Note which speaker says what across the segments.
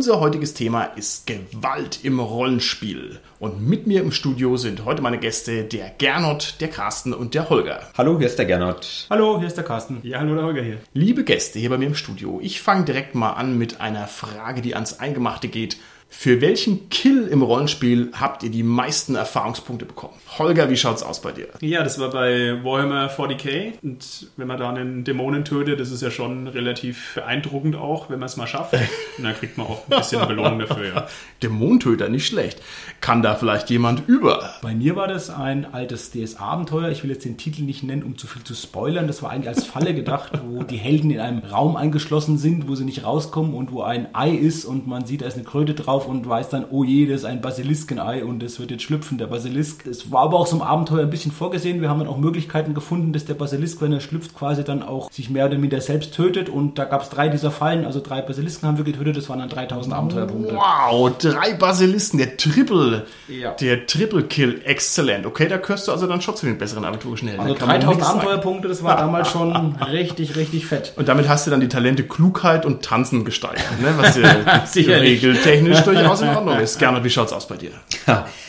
Speaker 1: Unser heutiges Thema ist Gewalt im Rollenspiel. Und mit mir im Studio sind heute meine Gäste der Gernot, der Carsten und der Holger.
Speaker 2: Hallo, hier ist der Gernot.
Speaker 3: Hallo, hier ist der Carsten.
Speaker 1: Ja, hallo, der Holger hier. Liebe Gäste hier bei mir im Studio, ich fange direkt mal an mit einer Frage, die ans Eingemachte geht. Für welchen Kill im Rollenspiel habt ihr die meisten Erfahrungspunkte bekommen? Holger, wie schaut's aus bei dir?
Speaker 3: Ja, das war bei Warhammer 40k und wenn man da einen Dämonen tötet, das ist ja schon relativ beeindruckend auch, wenn man es mal schafft. Und dann kriegt man auch ein bisschen Belohnung dafür, ja.
Speaker 1: Dämonentöter, nicht schlecht. Kann da vielleicht jemand über?
Speaker 4: Bei mir war das ein altes DS-Abenteuer. Ich will jetzt den Titel nicht nennen, um zu viel zu spoilern. Das war eigentlich als Falle gedacht, wo die Helden in einem Raum eingeschlossen sind, wo sie nicht rauskommen und wo ein Ei ist und man sieht, da ist eine Kröte drauf und weiß dann, oh je, das ist ein Basiliskenei und es wird jetzt schlüpfen, der Basilisk. Es war aber auch so im Abenteuer ein bisschen vorgesehen. Wir haben dann auch Möglichkeiten gefunden, dass der Basilisk, wenn er schlüpft, quasi dann auch sich mehr oder minder selbst tötet und da gab es drei dieser Fallen, also drei Basilisken haben wir getötet, das waren dann 3000 Abenteuerpunkte.
Speaker 1: Wow, drei Basilisken, der Triple,
Speaker 4: Ja.
Speaker 1: der Triple Kill, exzellent. Okay, da gehörst du also dann schon zu den besseren aventurischen.
Speaker 4: Also
Speaker 1: Da kann man
Speaker 4: 3000
Speaker 1: nichts sagen.
Speaker 4: Abenteuerpunkte, das war damals schon richtig, richtig fett.
Speaker 1: Und damit hast du dann die Talente Klugheit und Tanzen gesteigert, ne? was ja regeltechnisch durchaus in Ordnung ist. Gernot, wie schaut's aus bei dir?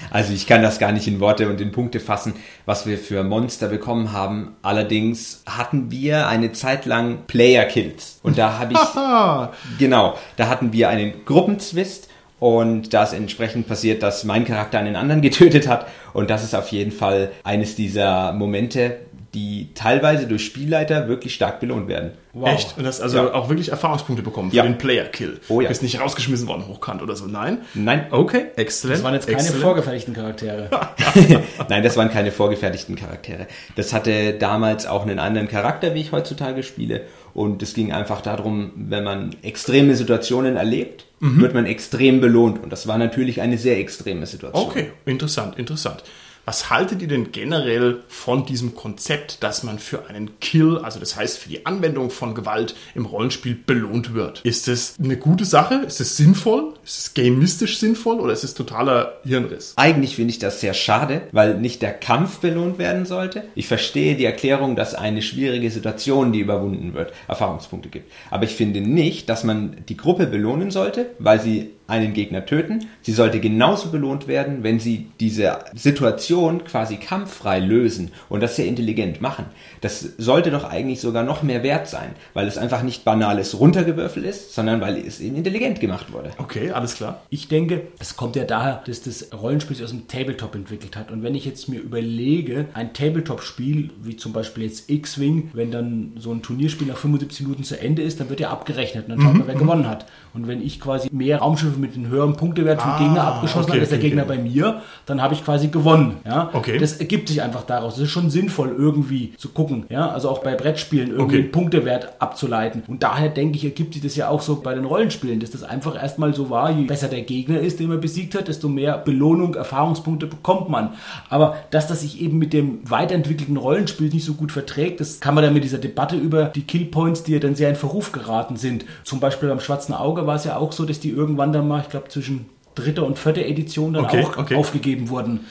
Speaker 2: Also ich kann das gar nicht in Worte und in Punkte fassen, was wir für Monster bekommen haben. Allerdings hatten wir eine Zeit lang Player Kills. Und da habe ich, genau, da hatten wir einen Gruppenzwist. Und da ist entsprechend passiert, dass mein Charakter einen anderen getötet hat. Und das ist auf jeden Fall eines dieser Momente, die teilweise durch Spielleiter wirklich stark belohnt werden.
Speaker 1: Echt? Und hast also
Speaker 2: Ja.
Speaker 1: auch wirklich Erfahrungspunkte bekommen für
Speaker 2: Ja.
Speaker 1: den Player-Kill.
Speaker 2: Oh ja.
Speaker 1: Bist nicht rausgeschmissen worden, hochkant oder so. Nein?
Speaker 2: Nein,
Speaker 1: Okay, exzellent.
Speaker 4: Das waren jetzt keine
Speaker 1: exzellent.
Speaker 4: vorgefertigten Charaktere.
Speaker 2: Nein, das waren keine vorgefertigten Charaktere. Das hatte damals auch einen anderen Charakter, wie ich heutzutage spiele. Und es ging einfach darum, wenn man extreme Situationen erlebt, wird man extrem belohnt. Und das war natürlich eine sehr extreme Situation.
Speaker 1: Okay, interessant, interessant. Was haltet ihr denn generell von diesem Konzept, dass man für einen Kill, also das heißt für die Anwendung von Gewalt im Rollenspiel belohnt wird? Ist das eine gute Sache? Ist es sinnvoll? Ist es gamistisch sinnvoll oder ist es totaler Hirnriss?
Speaker 2: Eigentlich finde ich das sehr schade, weil nicht der Kampf belohnt werden sollte. Ich verstehe die Erklärung, dass eine schwierige Situation, die überwunden wird, Erfahrungspunkte gibt. Aber ich finde nicht, dass man die Gruppe belohnen sollte, weil sie einen Gegner töten. Sie sollte genauso belohnt werden, wenn sie diese Situation quasi kampffrei lösen und das sehr intelligent machen. Das sollte doch eigentlich sogar noch mehr wert sein, weil es einfach nicht banales Runtergewürfel ist, sondern weil es eben intelligent gemacht wurde.
Speaker 1: Okay, alles klar.
Speaker 4: Ich denke, es kommt ja daher, dass das Rollenspiel sich aus dem Tabletop entwickelt hat. Und wenn ich jetzt mir überlege, ein Tabletop-Spiel, wie zum Beispiel jetzt X-Wing, wenn dann so ein Turnierspiel nach 75 Minuten zu Ende ist, dann wird ja abgerechnet. Und dann schaut man, wer gewonnen hat. Und wenn ich quasi mehr Raumschiffe mit einem höheren Punktewert vom
Speaker 1: Ah,
Speaker 4: Gegner abgeschossen
Speaker 1: okay,
Speaker 4: habe als der
Speaker 1: okay,
Speaker 4: Gegner
Speaker 1: okay.
Speaker 4: bei mir, dann habe ich quasi gewonnen. Ja?
Speaker 1: Okay.
Speaker 4: Das ergibt sich einfach daraus. Es ist schon sinnvoll, irgendwie zu gucken. Ja? Also auch bei Brettspielen irgendwie einen Punktewert abzuleiten. Und daher denke ich, ergibt sich das ja auch so bei den Rollenspielen, dass das einfach erstmal so war, je besser der Gegner ist, den man besiegt hat, desto mehr Belohnung, Erfahrungspunkte bekommt man. Aber dass das sich eben mit dem weiterentwickelten Rollenspiel nicht so gut verträgt, das kann man dann mit dieser Debatte über die Killpoints, die ja dann sehr in Verruf geraten sind. Zum Beispiel beim Schwarzen Auge war es ja auch so, dass die irgendwann dann mal, ich glaube, zwischen dritter und vierter Edition dann
Speaker 1: Okay,
Speaker 4: auch
Speaker 1: okay.
Speaker 4: aufgegeben wurden.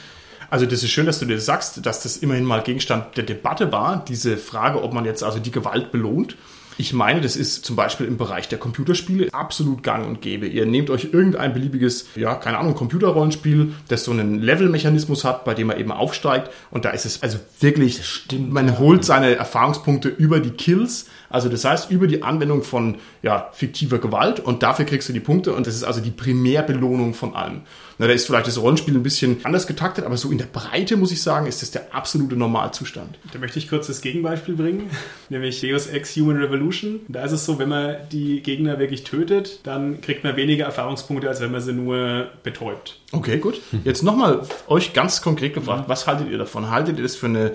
Speaker 1: Also das ist schön, dass du dir sagst, dass das immerhin mal Gegenstand der Debatte war, diese Frage, ob man jetzt also die Gewalt belohnt. Ich meine, das ist zum Beispiel im Bereich der Computerspiele absolut gang und gäbe. Ihr nehmt euch irgendein beliebiges, ja, keine Ahnung, Computerrollenspiel, das so einen Levelmechanismus hat, bei dem man eben aufsteigt. Und da ist es also wirklich,
Speaker 4: stimmt,
Speaker 1: man holt seine Erfahrungspunkte über die Kills. Also das heißt, über die Anwendung von ja, fiktiver Gewalt und dafür kriegst du die Punkte und das ist also die Primärbelohnung von allem. Na, da ist vielleicht das Rollenspiel ein bisschen anders getaktet, aber so in der Breite muss ich sagen, ist das der absolute Normalzustand.
Speaker 3: Da möchte ich kurz das Gegenbeispiel bringen, nämlich Deus Ex Human Revolution. Da ist es so, wenn man die Gegner wirklich tötet, dann kriegt man weniger Erfahrungspunkte, als wenn man sie nur betäubt.
Speaker 1: Okay, gut. Jetzt nochmal euch ganz konkret gefragt, was haltet ihr davon? Haltet ihr das für eine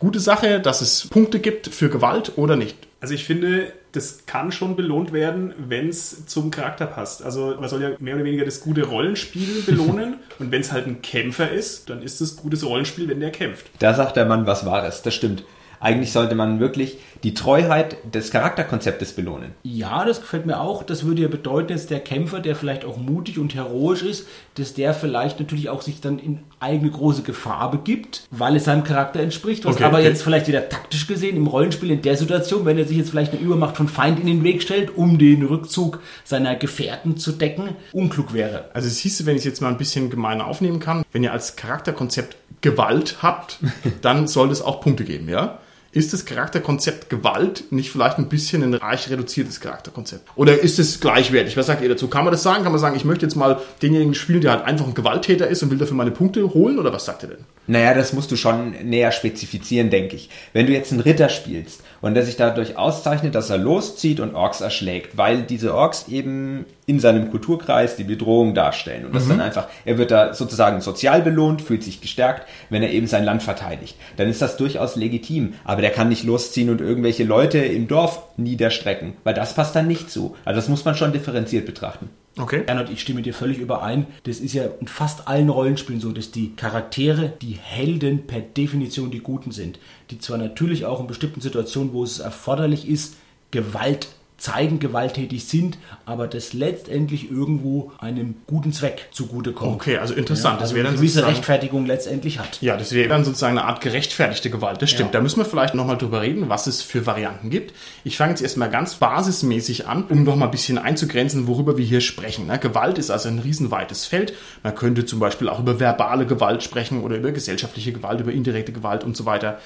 Speaker 1: gute Sache, dass es Punkte gibt für Gewalt oder nicht?
Speaker 3: Also ich finde, das kann schon belohnt werden, wenn es zum Charakter passt. Also man soll ja mehr oder weniger das gute Rollenspiel belohnen. Und wenn es halt ein Kämpfer ist, dann ist es gutes Rollenspiel, wenn der kämpft.
Speaker 2: Da sagt der Mann was Wahres, das stimmt. Eigentlich sollte man wirklich die Treuheit des Charakterkonzeptes belohnen.
Speaker 4: Ja, das gefällt mir auch. Das würde ja bedeuten, dass der Kämpfer, der vielleicht auch mutig und heroisch ist, dass der vielleicht natürlich auch sich dann in eigene große Gefahr begibt, weil es seinem Charakter entspricht. Was
Speaker 1: Okay,
Speaker 4: aber
Speaker 1: okay.
Speaker 4: jetzt vielleicht wieder taktisch gesehen im Rollenspiel in der Situation, wenn er sich jetzt vielleicht eine Übermacht von Feind in den Weg stellt, um den Rückzug seiner Gefährten zu decken, unklug wäre.
Speaker 1: Also es hieße, wenn ich es jetzt mal ein bisschen gemeiner aufnehmen kann, wenn ihr als Charakterkonzept Gewalt habt, dann sollte es auch Punkte geben, ja? Ist das Charakterkonzept Gewalt nicht vielleicht ein bisschen ein reich reduziertes Charakterkonzept? Oder ist es gleichwertig? Was sagt ihr dazu? Kann man das sagen? Kann man sagen, ich möchte jetzt mal denjenigen spielen, der halt einfach ein Gewalttäter ist und will dafür meine Punkte holen? Oder was sagt ihr denn?
Speaker 2: Naja, das musst du schon näher spezifizieren, denke ich. Wenn du jetzt einen Ritter spielst und der sich dadurch auszeichnet, dass er loszieht und Orks erschlägt, weil diese Orks eben in seinem Kulturkreis die Bedrohung darstellen. Und das dann einfach, er wird da sozusagen sozial belohnt, fühlt sich gestärkt, wenn er eben sein Land verteidigt. Dann ist das durchaus legitim. Aber der kann nicht losziehen und irgendwelche Leute im Dorf niederstrecken, weil das passt dann nicht zu. Also das muss man schon differenziert betrachten.
Speaker 1: Okay.
Speaker 4: Gernot, ich stimme dir völlig überein. Das ist ja in fast allen Rollenspielen so, dass die Charaktere, die Helden per Definition die Guten sind. Die zwar natürlich auch in bestimmten Situationen, wo es erforderlich ist, Gewalt zeigen, gewalttätig sind, aber das letztendlich irgendwo einem guten Zweck zugutekommt.
Speaker 1: Okay, also interessant.
Speaker 4: Ja,
Speaker 1: das
Speaker 4: also eine
Speaker 1: dann
Speaker 4: gewisse Rechtfertigung letztendlich hat.
Speaker 1: Ja, das wäre dann sozusagen eine Art gerechtfertigte Gewalt. Das stimmt.
Speaker 4: Ja.
Speaker 1: Da müssen wir vielleicht nochmal drüber reden, was es für Varianten gibt. Ich fange jetzt erstmal ganz basismäßig an, um noch mal ein bisschen einzugrenzen, worüber wir hier sprechen. ne? Gewalt ist also ein riesenweites Feld. Man könnte zum Beispiel auch über verbale Gewalt sprechen oder über gesellschaftliche Gewalt, über indirekte Gewalt und so weiter.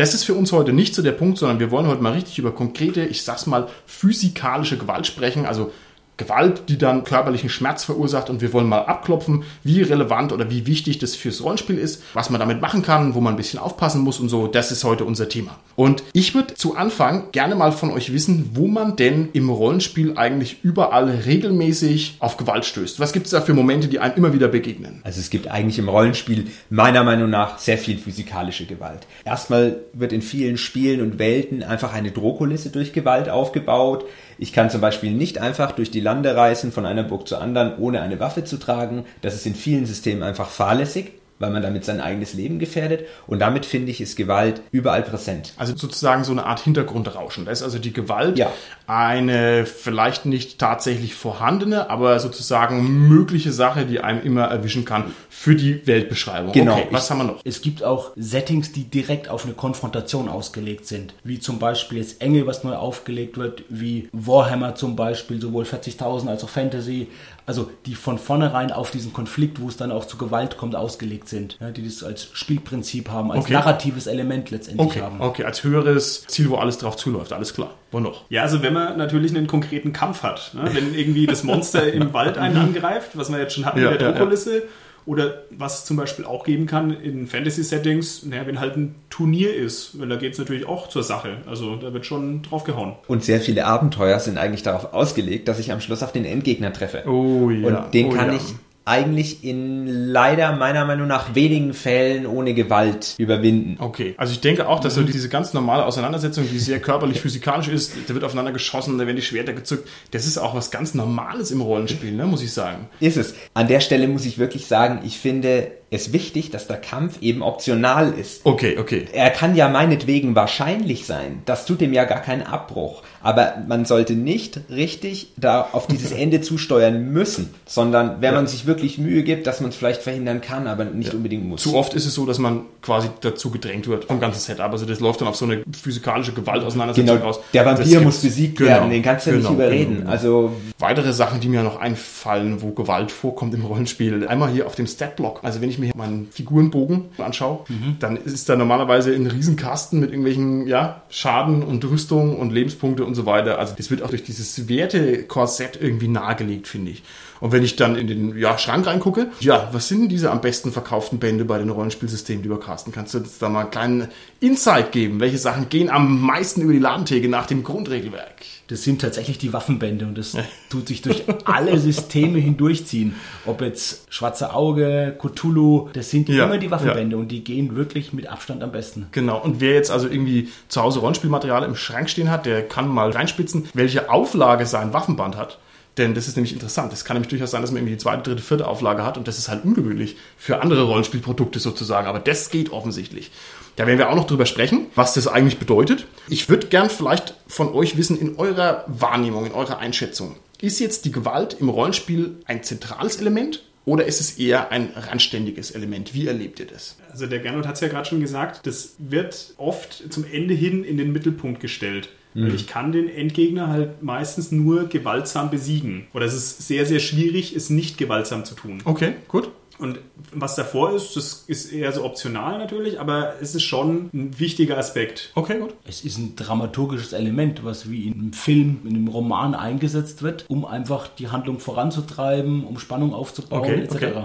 Speaker 1: Das ist für uns heute nicht so der Punkt, sondern wir wollen heute mal richtig über konkrete, ich sag's mal, physikalische Gewalt sprechen. Also Gewalt, die dann körperlichen Schmerz verursacht und wir wollen mal abklopfen, wie relevant oder wie wichtig das fürs Rollenspiel ist, was man damit machen kann, wo man ein bisschen aufpassen muss und so. Das ist heute unser Thema. Und ich würde zu Anfang gerne mal von euch wissen, wo man denn im Rollenspiel eigentlich überall regelmäßig auf Gewalt stößt. Was gibt es da für Momente, die einem immer wieder begegnen?
Speaker 2: Also es gibt eigentlich im Rollenspiel meiner Meinung nach sehr viel physikalische Gewalt. Erstmal wird in vielen Spielen und Welten einfach eine Drohkulisse durch Gewalt aufgebaut. Ich kann zum Beispiel nicht einfach durch die Lande reisen von einer Burg zur anderen, ohne eine Waffe zu tragen. Das ist in vielen Systemen einfach fahrlässig, weil man damit sein eigenes Leben gefährdet. Und damit finde ich, ist Gewalt überall präsent.
Speaker 1: Also sozusagen so eine Art Hintergrundrauschen. Da ist also die Gewalt
Speaker 2: Ja.
Speaker 1: eine vielleicht nicht tatsächlich vorhandene, aber sozusagen mögliche Sache, die einem immer erwischen kann für die Weltbeschreibung.
Speaker 2: Genau.
Speaker 1: Okay, was haben wir noch?
Speaker 4: Es gibt auch Settings, die direkt auf eine Konfrontation ausgelegt sind. Wie zum Beispiel jetzt Engel, was neu aufgelegt wird, wie Warhammer zum Beispiel, sowohl 40.000 als auch Fantasy. Also die von vornherein auf diesen Konflikt, wo es dann auch zu Gewalt kommt, ausgelegt sind. Ja, die das als Spielprinzip haben, als
Speaker 1: Okay.
Speaker 4: narratives Element letztendlich
Speaker 1: Okay,
Speaker 4: haben.
Speaker 1: okay, als höheres Ziel, wo alles drauf zuläuft, alles klar. Wo noch?
Speaker 3: Ja, also wenn man natürlich einen konkreten Kampf hat, ne? wenn irgendwie das Monster im Wald einen angreift, was wir jetzt schon hatten
Speaker 1: Ja,
Speaker 3: mit der
Speaker 1: ja,
Speaker 3: Druckkulisse, oder was es zum Beispiel auch geben kann in Fantasy-Settings, naja, wenn halt ein Turnier ist, weil da geht es natürlich auch zur Sache. Also da wird schon draufgehauen.
Speaker 2: Und sehr viele Abenteuer sind eigentlich darauf ausgelegt, dass ich am Schluss auf den Endgegner treffe.
Speaker 1: Oh ja.
Speaker 2: Und den
Speaker 1: oh,
Speaker 2: kann
Speaker 1: ja.
Speaker 2: ich eigentlich in leider meiner Meinung nach wenigen Fällen ohne Gewalt überwinden.
Speaker 1: Okay, also ich denke auch, dass
Speaker 2: Mhm.
Speaker 1: so diese ganz normale Auseinandersetzung, die sehr körperlich physikalisch ist, da wird aufeinander geschossen, da werden die Schwerter gezückt, das ist auch was ganz Normales im Rollenspiel, ne, muss ich sagen.
Speaker 2: Ist es. An der Stelle muss ich wirklich sagen, ich finde es wichtig, dass der Kampf eben optional ist.
Speaker 1: Okay, okay.
Speaker 2: Er kann ja meinetwegen wahrscheinlich sein. Das tut dem ja gar keinen Abbruch. Aber man sollte nicht richtig da auf dieses Ende zusteuern müssen, sondern wenn man sich wirklich Mühe gibt, dass man es vielleicht verhindern kann, aber nicht unbedingt muss.
Speaker 1: Zu oft ist es so, dass man quasi dazu gedrängt wird vom ganzen Setup. Also das läuft dann auf so eine physikalische Gewaltauseinandersetzung
Speaker 2: Genau,
Speaker 1: raus.
Speaker 2: der Vampir muss besiegt
Speaker 1: Genau,
Speaker 2: werden, den kannst du
Speaker 1: genau,
Speaker 2: nicht überreden.
Speaker 1: genau.
Speaker 2: Also
Speaker 1: Weitere Sachen, die mir noch einfallen, wo Gewalt vorkommt im Rollenspiel. Einmal hier auf dem Statblock. Also wenn ich mir meinen Figurenbogen anschaue,
Speaker 2: Mhm.
Speaker 1: dann ist da normalerweise ein Riesenkasten mit irgendwelchen ja, Schaden und Rüstung und Lebenspunkte und so weiter. Also das wird auch durch dieses Wertekorsett irgendwie nahegelegt, finde ich. Und wenn ich dann in den ja, Schrank reingucke, ja, was sind denn diese am besten verkauften Bände bei den Rollenspielsystemen, lieber Carsten? Kannst du uns da mal einen kleinen Insight geben? Welche Sachen gehen am meisten über die Ladentheke nach dem Grundregelwerk?
Speaker 4: Das sind tatsächlich die Waffenbände und das tut sich durch alle Systeme hindurchziehen. Ob jetzt Schwarze Auge, Cthulhu, das sind
Speaker 1: Ja,
Speaker 4: immer die Waffenbände und die gehen wirklich mit Abstand am besten.
Speaker 1: Genau, und wer jetzt also irgendwie zu Hause Rollenspielmaterial im Schrank stehen hat, der kann mal reinspitzen, welche Auflage sein Waffenband hat. Denn das ist nämlich interessant. Es kann nämlich durchaus sein, dass man irgendwie die zweite, dritte, vierte Auflage hat und das ist halt ungewöhnlich für andere Rollenspielprodukte sozusagen. Aber das geht offensichtlich. Da werden wir auch noch drüber sprechen, was das eigentlich bedeutet. Ich würde gern vielleicht von euch wissen, in eurer Wahrnehmung, in eurer Einschätzung, ist jetzt die Gewalt im Rollenspiel ein zentrales Element oder ist es eher ein randständiges Element? Wie erlebt ihr das?
Speaker 3: Also der Gernot hat es ja gerade schon gesagt, das wird oft zum Ende hin in den Mittelpunkt gestellt. Weil ich kann den Endgegner halt meistens nur gewaltsam besiegen. Oder es ist sehr, sehr schwierig, es nicht gewaltsam zu tun.
Speaker 1: Okay, gut.
Speaker 3: Und was davor ist, das ist eher so optional natürlich, aber es ist schon ein wichtiger Aspekt.
Speaker 1: Okay, gut.
Speaker 4: Es ist ein dramaturgisches Element, was wie in einem Film, in einem Roman eingesetzt wird, um einfach die Handlung voranzutreiben, um Spannung aufzubauen,
Speaker 1: Okay,
Speaker 4: etc.
Speaker 1: okay.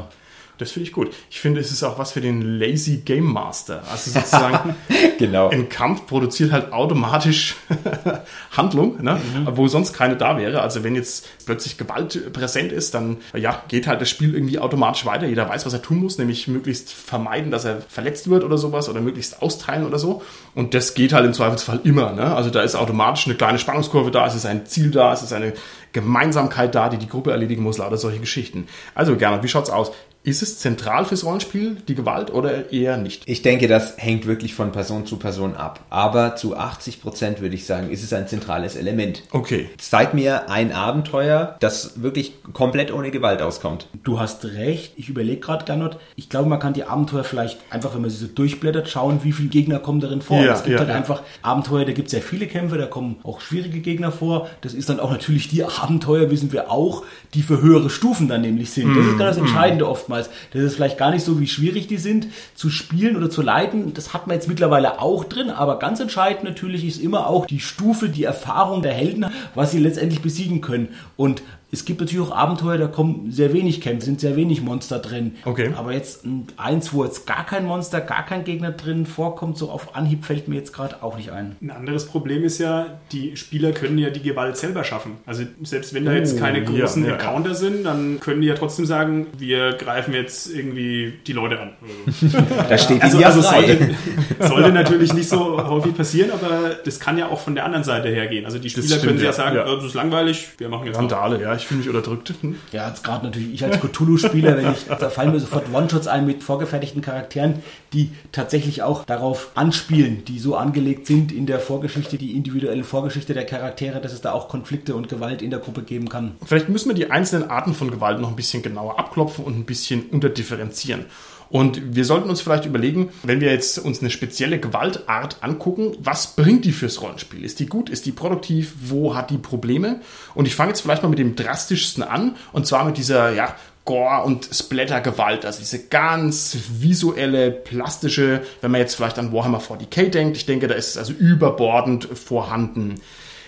Speaker 1: Das finde ich gut. Ich finde, es ist auch was für den Lazy Game Master. Also sozusagen,
Speaker 2: Genau.
Speaker 1: ein Kampf produziert halt automatisch Handlung, ne? wo sonst keine da wäre. Also wenn jetzt plötzlich Gewalt präsent ist, dann ja, geht halt das Spiel irgendwie automatisch weiter. Jeder weiß, was er tun muss, nämlich möglichst vermeiden, dass er verletzt wird oder sowas oder möglichst austeilen oder so. Und das geht halt im Zweifelsfall immer. Ne? Also da ist automatisch eine kleine Spannungskurve da, es ist ein Ziel da, es ist eine Gemeinsamkeit da, die die Gruppe erledigen muss, lauter solche Geschichten. Also gerne, wie schaut's aus? Ist es zentral fürs Rollenspiel, die Gewalt, oder eher nicht?
Speaker 2: Ich denke, das hängt wirklich von Person zu Person ab. Aber zu 80 Prozent würde ich sagen, ist es ein zentrales Element.
Speaker 1: Okay.
Speaker 2: Zeig mir ein Abenteuer, das wirklich komplett ohne Gewalt auskommt.
Speaker 4: Du hast recht, ich überlege gerade, Gernot. Ich glaube, man kann die Abenteuer vielleicht einfach, wenn man sie so durchblättert, schauen, wie viele Gegner kommen darin vor.
Speaker 1: Ja,
Speaker 4: es gibt
Speaker 1: ja,
Speaker 4: halt
Speaker 1: ja.
Speaker 4: einfach Abenteuer, da gibt es sehr viele Kämpfe, da kommen auch schwierige Gegner vor. Das ist dann auch natürlich die Abenteuer, wissen wir auch, die für höhere Stufen dann nämlich sind. Das ist
Speaker 1: Mhm.
Speaker 4: gerade das Entscheidende oftmals. Das ist vielleicht gar nicht so, wie schwierig die sind zu spielen oder zu leiten. Das hat man jetzt mittlerweile auch drin, aber ganz entscheidend natürlich ist immer auch die Stufe, die Erfahrung der Helden, was sie letztendlich besiegen können. Und es gibt natürlich auch Abenteuer, da kommen sehr wenig Kämpfe, sind sehr wenig Monster drin.
Speaker 1: Okay.
Speaker 4: Aber jetzt ein- eins, wo jetzt gar kein Monster, gar kein Gegner drin vorkommt, so auf Anhieb fällt mir jetzt gerade auch nicht ein.
Speaker 3: Ein anderes Problem ist ja, die Spieler können ja die Gewalt selber schaffen. Also selbst wenn da jetzt
Speaker 1: Oh,
Speaker 3: keine
Speaker 1: ja,
Speaker 3: großen
Speaker 1: ja, ja.
Speaker 3: Encounter sind, dann können die ja trotzdem sagen, wir greifen jetzt irgendwie die Leute an. Also,
Speaker 2: Da steht
Speaker 3: also,
Speaker 2: ja
Speaker 3: also
Speaker 2: frei.
Speaker 3: sollte, sollte natürlich nicht so häufig passieren, aber das kann ja auch von der anderen Seite hergehen. Also die Spieler
Speaker 1: stimmt,
Speaker 3: können ja,
Speaker 1: ja.
Speaker 3: sagen,
Speaker 1: Ja.
Speaker 3: das ist langweilig, wir machen jetzt.
Speaker 1: Randale, ja, ich fühle mich unterdrückt. Hm.
Speaker 4: Ja, jetzt gerade natürlich ich als Cthulhu-Spieler, wenn ich, da fallen mir sofort One-Shots ein mit vorgefertigten Charakteren, die tatsächlich auch darauf anspielen, die so angelegt sind in der Vorgeschichte, die individuelle Vorgeschichte der Charaktere, dass es da auch Konflikte und Gewalt in der Gruppe geben kann.
Speaker 1: Vielleicht müssen wir die einzelnen Arten von Gewalt noch ein bisschen genauer abklopfen und ein bisschen unterdifferenzieren. Und wir sollten uns vielleicht überlegen, wenn wir jetzt uns eine spezielle Gewaltart angucken, was bringt die fürs Rollenspiel? Ist die gut? Ist die produktiv? Wo hat die Probleme? Und ich fange jetzt vielleicht mal mit dem drastischsten an, und zwar mit dieser, ja, Gore- und Splatter-Gewalt, also diese ganz visuelle, plastische, wenn man jetzt vielleicht an Warhammer 40k denkt, ich denke, da ist es also überbordend vorhanden.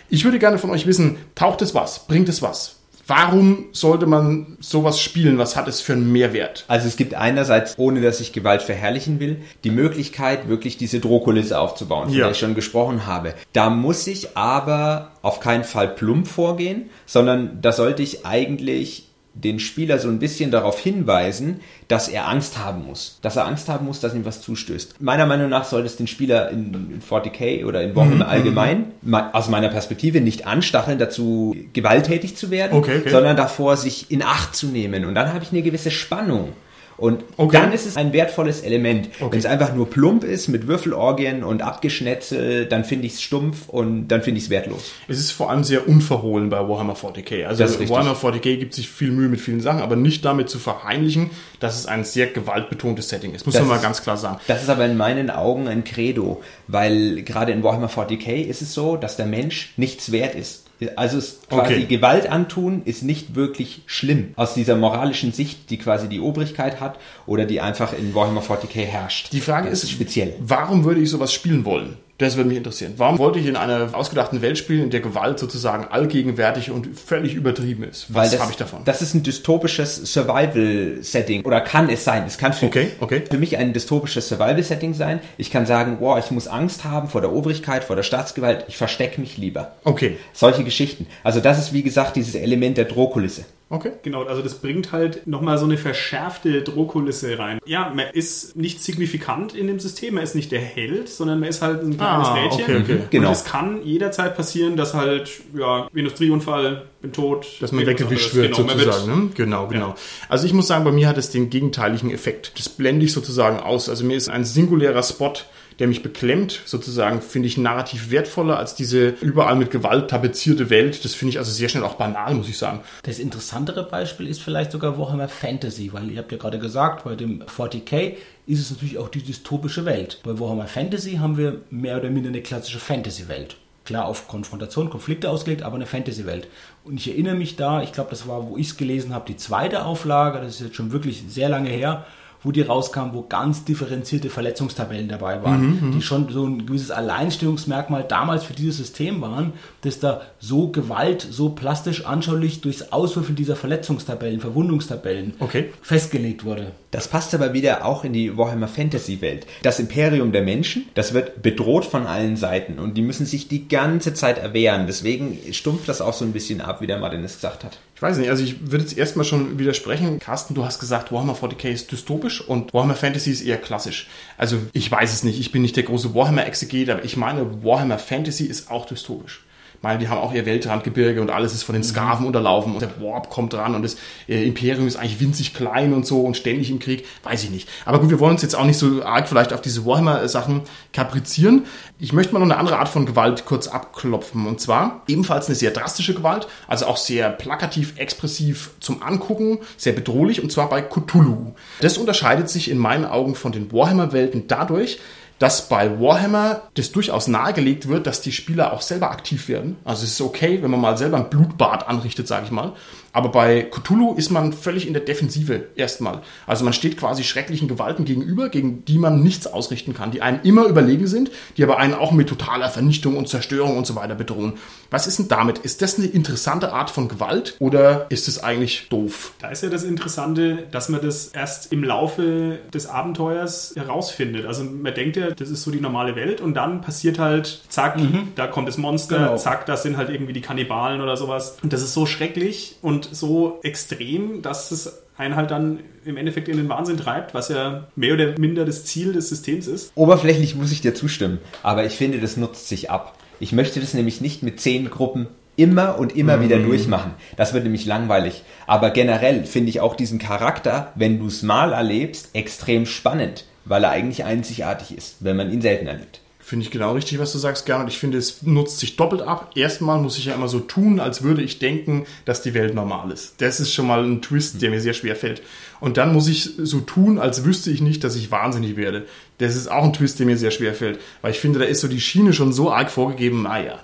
Speaker 1: Ich würde gerne von euch wissen, taucht es was? Bringt es was? Warum sollte man sowas spielen? Was hat es für einen Mehrwert?
Speaker 2: Also es gibt einerseits, ohne dass ich Gewalt verherrlichen will, die Möglichkeit, wirklich diese Drohkulisse aufzubauen, von
Speaker 1: Ja.
Speaker 2: der ich schon gesprochen habe. Da muss ich aber auf keinen Fall plump vorgehen, sondern da sollte ich eigentlich den Spieler so ein bisschen darauf hinweisen, dass er Angst haben muss. Dass er Angst haben muss, dass ihm was zustößt. Meiner Meinung nach sollte es den Spieler in, in 40k oder in
Speaker 1: Mhm,
Speaker 2: Warhammer allgemein, me- aus meiner Perspektive, nicht anstacheln, dazu gewalttätig zu werden,
Speaker 1: Okay, okay.
Speaker 2: sondern davor, sich in Acht zu nehmen. Und dann habe ich eine gewisse Spannung. Und
Speaker 1: Okay.
Speaker 2: dann ist es ein wertvolles Element.
Speaker 1: Okay.
Speaker 2: Wenn es einfach nur plump ist mit Würfelorgien und Abgeschnetzel, dann finde ich es stumpf und dann finde ich es wertlos.
Speaker 1: Es ist vor allem sehr unverhohlen bei Warhammer 40k. Also. Warhammer 40k gibt sich viel Mühe mit vielen Sachen, aber nicht damit zu verheimlichen, dass es ein sehr gewaltbetontes Setting ist. Muss
Speaker 2: Das
Speaker 1: man mal ganz klar sagen.
Speaker 2: Das ist aber in meinen Augen ein Credo, weil gerade in Warhammer 40k ist es so, dass der Mensch nichts wert ist. Also quasi
Speaker 1: Okay.
Speaker 2: Gewalt antun ist nicht wirklich schlimm aus dieser moralischen Sicht, die quasi die Obrigkeit hat oder die einfach in Warhammer 40k herrscht.
Speaker 1: Die Frage
Speaker 2: Das
Speaker 1: ist,
Speaker 2: speziell.
Speaker 1: warum würde ich sowas spielen wollen? Das würde mich interessieren. Warum wollte ich in einer ausgedachten Welt spielen, in der Gewalt sozusagen allgegenwärtig und völlig übertrieben ist? Was habe ich davon?
Speaker 2: Das ist ein dystopisches Survival-Setting. Oder kann es sein. Es kann für,
Speaker 1: Okay, okay.
Speaker 2: für mich ein dystopisches Survival-Setting sein. Ich kann sagen, boah, ich muss Angst haben vor der Obrigkeit, vor der Staatsgewalt. Ich verstecke mich lieber.
Speaker 1: okay.
Speaker 2: Solche Geschichten. Also das ist, wie gesagt, dieses Element der Drohkulisse.
Speaker 1: Okay.
Speaker 3: Genau, also das bringt halt nochmal so eine verschärfte Drohkulisse rein. Ja, man ist nicht signifikant in dem System, man ist nicht der Held, sondern man ist halt ein kleines
Speaker 1: Ah,
Speaker 3: Rädchen.
Speaker 1: okay, okay.
Speaker 2: Genau.
Speaker 3: Und es kann jederzeit passieren, dass halt, ja, Industrieunfall, bin tot.
Speaker 1: Dass man weggewischt wird,
Speaker 3: Genau,
Speaker 1: sozusagen. ne? Genau, genau.
Speaker 3: Ja.
Speaker 1: Also ich muss sagen, bei mir hat es den gegenteiligen Effekt. Das blende ich sozusagen aus. Also mir ist ein singulärer Spot, der mich beklemmt, sozusagen, finde ich narrativ wertvoller als diese überall mit Gewalt tapezierte Welt. Das finde ich also sehr schnell auch banal, muss ich sagen.
Speaker 4: Das interessantere Beispiel ist vielleicht sogar Warhammer Fantasy, weil ihr habt ja gerade gesagt, bei dem 40k ist es natürlich auch die dystopische Welt. Bei Warhammer Fantasy haben wir mehr oder minder eine klassische Fantasy-Welt. Klar auf Konfrontation, Konflikte ausgelegt, aber eine Fantasy-Welt. Und ich erinnere mich da, ich glaube, das war, wo ich es gelesen habe, die zweite Auflage, das ist jetzt schon wirklich sehr lange her, wo die rauskam, wo ganz differenzierte Verletzungstabellen dabei waren, die schon so ein gewisses Alleinstellungsmerkmal damals für dieses System waren, dass da so Gewalt, so plastisch anschaulich durchs Auswürfeln dieser Verletzungstabellen, Verwundungstabellen
Speaker 1: Okay.
Speaker 4: festgelegt wurde.
Speaker 2: Das passt aber wieder auch in die Warhammer Fantasy Welt. Das Imperium der Menschen, das wird bedroht von allen Seiten und die müssen sich die ganze Zeit erwehren. Deswegen stumpft das auch so ein bisschen ab, wie der Martin es gesagt hat.
Speaker 1: Ich weiß nicht, also ich würde jetzt erstmal schon widersprechen. Carsten, du hast gesagt, Warhammer 40k ist dystopisch und Warhammer Fantasy ist eher klassisch. Also ich weiß es nicht, ich bin nicht der große Warhammer-Exeget, aber ich meine, Warhammer Fantasy ist auch dystopisch. Meine, die haben auch ihr Weltrandgebirge und alles ist von den Sklaven unterlaufen und der Warp kommt dran und das äh, Imperium ist eigentlich winzig klein und so und ständig im Krieg. Weiß ich nicht. Aber gut, wir wollen uns jetzt auch nicht so arg vielleicht auf diese Warhammer-Sachen kaprizieren. Ich möchte mal noch eine andere Art von Gewalt kurz abklopfen und zwar ebenfalls eine sehr drastische Gewalt, also auch sehr plakativ, expressiv zum Angucken, sehr bedrohlich und zwar bei Cthulhu. Das unterscheidet sich in meinen Augen von den Warhammer-Welten dadurch, dass bei Warhammer das durchaus nahegelegt wird, dass die Spieler auch selber aktiv werden. Also es ist okay, wenn man mal selber ein Blutbad anrichtet, sage ich mal. Aber bei Cthulhu ist man völlig in der Defensive erstmal. Also man steht quasi schrecklichen Gewalten gegenüber, gegen die man nichts ausrichten kann, die einem immer überlegen sind, die aber einen auch mit totaler Vernichtung und Zerstörung und so weiter bedrohen. Was ist denn damit? Ist das eine interessante Art von Gewalt oder ist es eigentlich doof?
Speaker 3: Da ist ja das Interessante, dass man das erst im Laufe des Abenteuers herausfindet. Also man denkt ja, das ist so die normale Welt und dann passiert halt, zack, da kommt das Monster,
Speaker 4: Genau.
Speaker 3: zack, das sind halt irgendwie die Kannibalen oder sowas. Und das ist so schrecklich und so extrem, dass es einen halt dann im Endeffekt in den Wahnsinn treibt, was ja mehr oder minder das Ziel des Systems ist.
Speaker 2: Oberflächlich muss ich dir zustimmen, aber ich finde, das nutzt sich ab. Ich möchte das nämlich nicht mit zehn Gruppen immer und immer wieder durchmachen. Das wird nämlich langweilig. Aber generell finde ich auch diesen Charakter, wenn du es mal erlebst, extrem spannend, weil er eigentlich einzigartig ist, wenn man ihn selten erlebt.
Speaker 1: Finde ich genau richtig, was du sagst, Gernot. Ich finde, es nutzt sich doppelt ab. Erstmal muss ich ja immer so tun, als würde ich denken, dass die Welt normal ist. Das ist schon mal ein Twist, der mir sehr schwer fällt. Und dann muss ich so tun, als wüsste ich nicht, dass ich wahnsinnig werde. Das ist auch ein Twist, der mir sehr schwer fällt. Weil ich finde, da ist so die Schiene schon so arg vorgegeben, naja.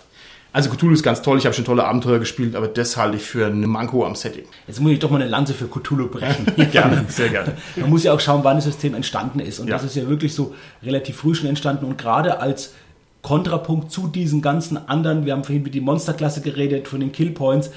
Speaker 1: Also Cthulhu ist ganz toll, ich habe schon tolle Abenteuer gespielt, aber das halte ich für eine Manko am Setting.
Speaker 4: Jetzt muss ich doch mal eine Lanze für Cthulhu brechen.
Speaker 1: Gerne, sehr gerne.
Speaker 4: Man muss ja auch schauen, wann das System entstanden ist. Und
Speaker 1: Ja.
Speaker 4: das ist ja wirklich so relativ früh schon entstanden. Und gerade als Kontrapunkt zu diesen ganzen anderen, wir haben vorhin über die Monsterklasse geredet, von den Killpoints,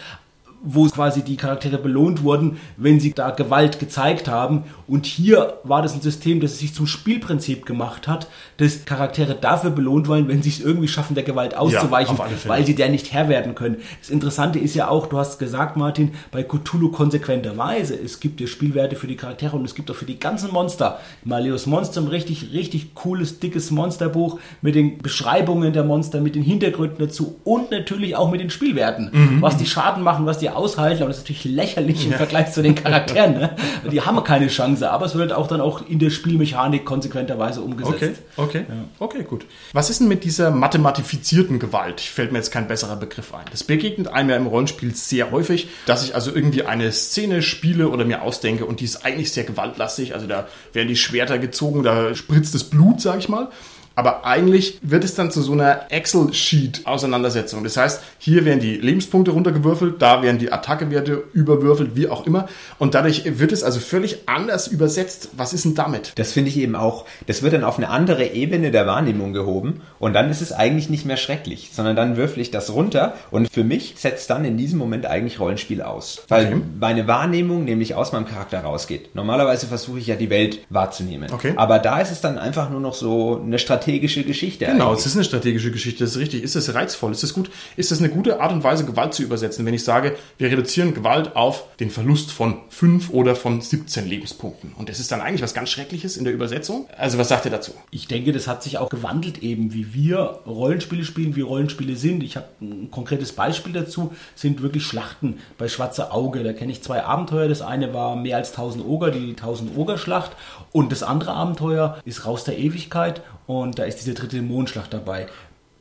Speaker 4: wo quasi die Charaktere belohnt wurden, wenn sie da Gewalt gezeigt haben. Und hier war das ein System, das sich zum Spielprinzip gemacht hat, dass Charaktere dafür belohnt wollen, wenn sie es irgendwie schaffen, der Gewalt auszuweichen,
Speaker 1: Fälle.
Speaker 4: weil sie der nicht Herr werden können. Das Interessante ist ja auch, du hast gesagt, Martin, bei Cthulhu konsequenterweise, es gibt ja Spielwerte für die Charaktere und es gibt auch für die ganzen Monster. Maleus Monstrum, richtig, richtig cooles, dickes Monsterbuch mit den Beschreibungen der Monster, mit den Hintergründen dazu und natürlich auch mit den Spielwerten. Was die Schaden machen, was die aushalten, aber das ist natürlich lächerlich im Vergleich zu den Charakteren. Ne? Die haben keine Chance, aber es wird auch dann auch in der Spielmechanik konsequenterweise umgesetzt.
Speaker 1: Okay, okay, okay, gut. Was ist denn mit dieser mathematifizierten Gewalt? Fällt mir jetzt kein besserer Begriff ein. Das begegnet einem ja im Rollenspiel sehr häufig, dass ich also irgendwie eine Szene spiele oder mir ausdenke und die ist eigentlich sehr gewaltlastig. Also da werden die Schwerter gezogen, da spritzt das Blut, sag ich mal. Aber eigentlich wird es dann zu so einer Excel-Sheet-Auseinandersetzung. Das heißt, hier werden die Lebenspunkte runtergewürfelt, da werden die Attackewerte überwürfelt, wie auch immer. Und dadurch wird es also völlig anders übersetzt. Was ist denn damit?
Speaker 2: Das finde ich eben auch, das wird dann auf eine andere Ebene der Wahrnehmung gehoben und dann ist es eigentlich nicht mehr schrecklich, sondern dann würfel ich das runter und für mich setzt dann in diesem Moment eigentlich Rollenspiel aus. Weil
Speaker 1: Okay.
Speaker 2: meine Wahrnehmung nämlich aus meinem Charakter rausgeht. Normalerweise versuche ich ja die Welt wahrzunehmen.
Speaker 1: Okay.
Speaker 2: Aber da ist es dann einfach nur noch so eine Strategie, strategische Geschichte.
Speaker 1: Genau,
Speaker 2: eigentlich.
Speaker 1: es ist eine strategische Geschichte, das ist richtig. Ist es reizvoll? Ist es gut? Ist es eine gute Art und Weise, Gewalt zu übersetzen, wenn ich sage, wir reduzieren Gewalt auf den Verlust von fünf oder von 17 Lebenspunkten? Und das ist dann eigentlich was ganz Schreckliches in der Übersetzung. Also was sagt ihr dazu?
Speaker 4: Ich denke, das hat sich auch gewandelt eben, wie wir Rollenspiele spielen, wie Rollenspiele sind. Ich habe ein konkretes Beispiel dazu, sind wirklich Schlachten bei Schwarze Auge. Da kenne ich zwei Abenteuer. Das eine war mehr als 1000 Oger, die 1000 Oger Schlacht. Und das andere Abenteuer ist Raus der Ewigkeit und da ist diese dritte Dämonenschlacht dabei.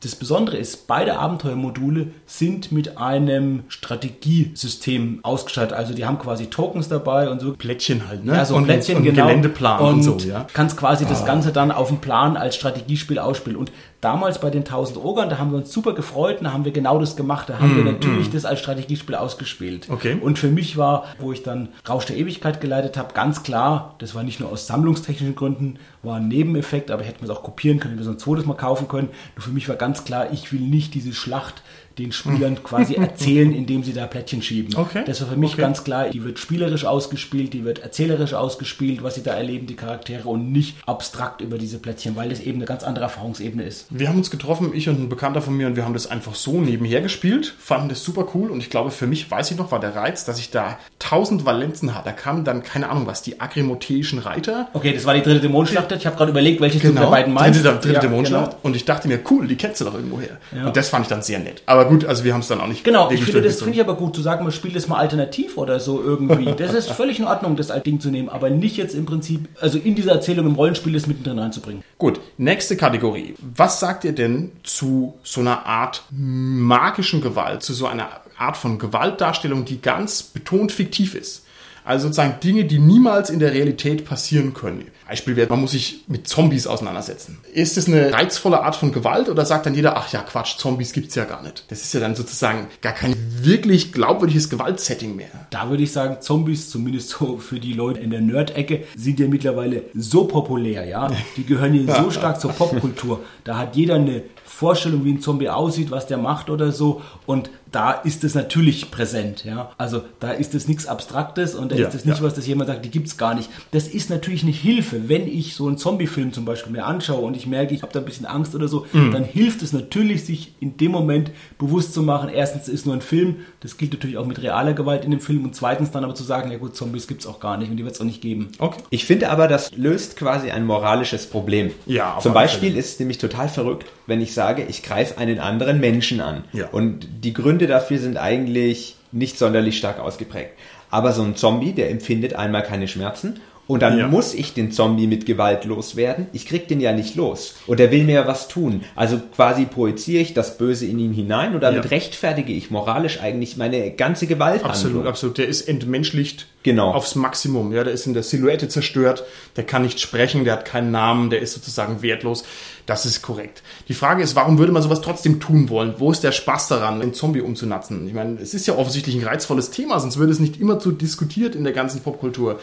Speaker 4: Das Besondere ist, beide Abenteuermodule sind mit einem Strategiesystem ausgestattet. Also die haben quasi Tokens dabei und so.
Speaker 1: Plättchen halt, ne?
Speaker 4: Ja, so
Speaker 1: und,
Speaker 4: Plättchen,
Speaker 1: und
Speaker 4: genau.
Speaker 1: Geländeplan und, so, ja.
Speaker 4: kannst quasi das Ganze dann auf dem Plan als Strategiespiel ausspielen. Und damals bei den 1000 Ogern, da haben wir uns super gefreut und da haben wir genau das gemacht. Da haben wir natürlich das als Strategiespiel ausgespielt.
Speaker 1: Mm, Okay.
Speaker 4: Und für mich war, wo ich dann Rausch der Ewigkeit geleitet habe, ganz klar, das war nicht nur aus sammlungstechnischen Gründen, war ein Nebeneffekt, aber hätte man es auch kopieren können, hätte man es ein zweites Mal kaufen können. Nur für mich war ganz klar, ich will nicht diese Schlacht den Spielern quasi erzählen, indem sie da Plättchen schieben.
Speaker 1: Okay.
Speaker 4: Das war für mich
Speaker 1: Okay.
Speaker 4: ganz klar, die wird spielerisch ausgespielt, die wird erzählerisch ausgespielt, was sie da erleben, die Charaktere und nicht abstrakt über diese Plättchen, weil das eben eine ganz andere Erfahrungsebene ist.
Speaker 1: Wir haben uns getroffen, ich und ein Bekannter von mir, und wir haben das einfach so nebenher gespielt, fanden das super cool und ich glaube, für mich, weiß ich noch, war der Reiz, dass ich da tausend Valenzen hatte. Da kamen dann, keine Ahnung was, die agrimotheischen Reiter.
Speaker 4: Okay, das war die dritte Dämonenschlacht. Ich habe gerade überlegt, welches du der beiden meinst.
Speaker 1: dritte, dritte
Speaker 4: Ja,
Speaker 1: Dämonenschlacht.
Speaker 4: Genau.
Speaker 1: Und ich dachte mir, cool, die kennst du doch irgendwo her. Und das fand ich dann sehr nett. Aber gut, also wir haben es dann auch nicht
Speaker 4: Genau, ich finde das finde ich aber gut zu sagen, man spielt das mal alternativ oder so irgendwie. Das ist völlig in Ordnung, das als Ding zu nehmen, aber nicht jetzt im Prinzip, also in dieser Erzählung im Rollenspiel das mittendrin reinzubringen.
Speaker 1: Gut, nächste Kategorie. Was sagt ihr denn zu so einer Art magischen Gewalt, zu so einer Art von Gewaltdarstellung, die ganz betont fiktiv ist? Also sozusagen Dinge, die niemals in der Realität passieren können. Beispiel wäre, man muss sich mit Zombies auseinandersetzen. Ist das eine reizvolle Art von Gewalt oder sagt dann jeder, ach ja, Quatsch, Zombies gibt's ja gar nicht? Das ist ja dann sozusagen gar kein wirklich glaubwürdiges Gewaltsetting mehr.
Speaker 4: Da würde ich sagen, Zombies, zumindest so für die Leute in der Nerd-Ecke, sind ja mittlerweile so populär, ja. Die gehören hier so stark zur Popkultur. Da hat jeder eine Vorstellung, wie ein Zombie aussieht, was der macht oder so. Und da ist es natürlich präsent, ja. Also da ist es nichts Abstraktes und da
Speaker 1: Ja,
Speaker 4: ist es nicht
Speaker 1: ja.
Speaker 4: was, das jemand sagt, die gibt's gar nicht. Das ist natürlich eine Hilfe, wenn ich so einen Zombie-Film zum Beispiel mir anschaue und ich merke, ich habe da ein bisschen Angst oder so,
Speaker 1: Mhm.
Speaker 4: dann hilft es natürlich, sich in dem Moment bewusst zu machen, erstens ist nur ein Film, das gilt natürlich auch mit realer Gewalt in dem Film und zweitens dann aber zu sagen, ja gut, Zombies gibt's auch gar nicht und die wird's auch nicht geben.
Speaker 1: Okay.
Speaker 2: Ich finde aber, das löst quasi ein moralisches Problem.
Speaker 1: Ja,
Speaker 2: Zum Beispiel ist es nämlich total verrückt, wenn ich sage, ich greife einen anderen Menschen an.
Speaker 1: Ja.
Speaker 2: Und die Gründe dafür sind eigentlich nicht sonderlich stark ausgeprägt. Aber so ein Zombie, der empfindet einmal keine Schmerzen. Und dann
Speaker 1: Ja.
Speaker 2: muss ich den Zombie mit Gewalt loswerden. Ich krieg den ja nicht los. Und er will mir ja was tun. Also quasi projiziere ich das Böse in ihn hinein und damit
Speaker 1: Ja.
Speaker 2: rechtfertige ich moralisch eigentlich meine ganze Gewalthandlung.
Speaker 1: Absolut, absolut. Der ist entmenschlicht
Speaker 2: Genau.
Speaker 1: aufs Maximum. Ja, der ist in der Silhouette zerstört, der kann nicht sprechen, der hat keinen Namen, der ist sozusagen wertlos. Das ist korrekt. Die Frage ist, warum würde man sowas trotzdem tun wollen? Wo ist der Spaß daran, einen Zombie umzunatzen? Ich meine, es ist ja offensichtlich ein reizvolles Thema, sonst würde es nicht immer so diskutiert in der ganzen Popkultur.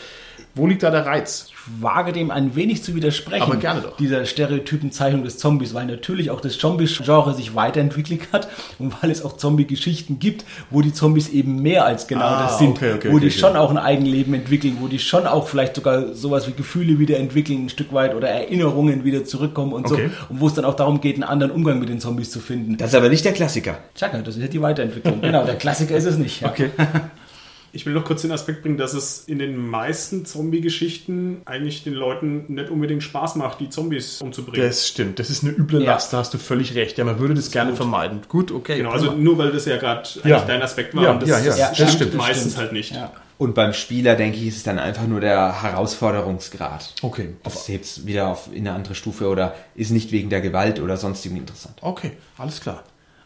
Speaker 1: Wo liegt da der Reiz?
Speaker 4: Ich wage dem ein wenig zu widersprechen.
Speaker 1: Aber gerne doch.
Speaker 4: Dieser Stereotypenzeichnung des Zombies, weil natürlich auch das Zombie-Genre sich weiterentwickelt hat und weil es auch Zombie-Geschichten gibt, wo die Zombies eben mehr als genau
Speaker 1: Ah,
Speaker 4: das sind,
Speaker 1: okay, okay,
Speaker 4: wo
Speaker 1: okay,
Speaker 4: die
Speaker 1: okay.
Speaker 4: schon auch ein Eigenleben entwickeln, wo die schon auch vielleicht sogar sowas wie Gefühle wieder entwickeln, ein Stück weit oder Erinnerungen wieder zurückkommen und
Speaker 1: Okay.
Speaker 4: so. Und wo es dann auch darum geht, einen anderen Umgang mit den Zombies zu finden.
Speaker 2: Das ist aber nicht der Klassiker.
Speaker 4: Tschakka, das ist ja die Weiterentwicklung. genau, der Klassiker ist es nicht. Ja.
Speaker 1: Okay.
Speaker 3: Ich will noch kurz den Aspekt bringen, dass es in den meisten Zombie-Geschichten eigentlich den Leuten nicht unbedingt Spaß macht, die Zombies umzubringen.
Speaker 1: Das stimmt. Das ist eine üble
Speaker 4: Ja.
Speaker 1: Last, da hast du völlig recht. Ja, man würde das gerne vermeiden. Gut, okay.
Speaker 3: genau, also nur weil das ja gerade eigentlich
Speaker 1: Ja.
Speaker 3: dein Aspekt war.
Speaker 1: Ja,
Speaker 3: und das,
Speaker 1: ja, ja,
Speaker 3: das
Speaker 1: das
Speaker 3: stimmt,
Speaker 1: stimmt, das
Speaker 3: meistens
Speaker 4: stimmt.
Speaker 3: halt nicht.
Speaker 4: Ja.
Speaker 2: Und beim Spieler, denke ich, ist es dann einfach nur der Herausforderungsgrad.
Speaker 1: Okay.
Speaker 2: Das hebt es wieder auf in eine andere Stufe oder ist nicht wegen der Gewalt oder sonstigen interessant.
Speaker 1: Okay, alles klar.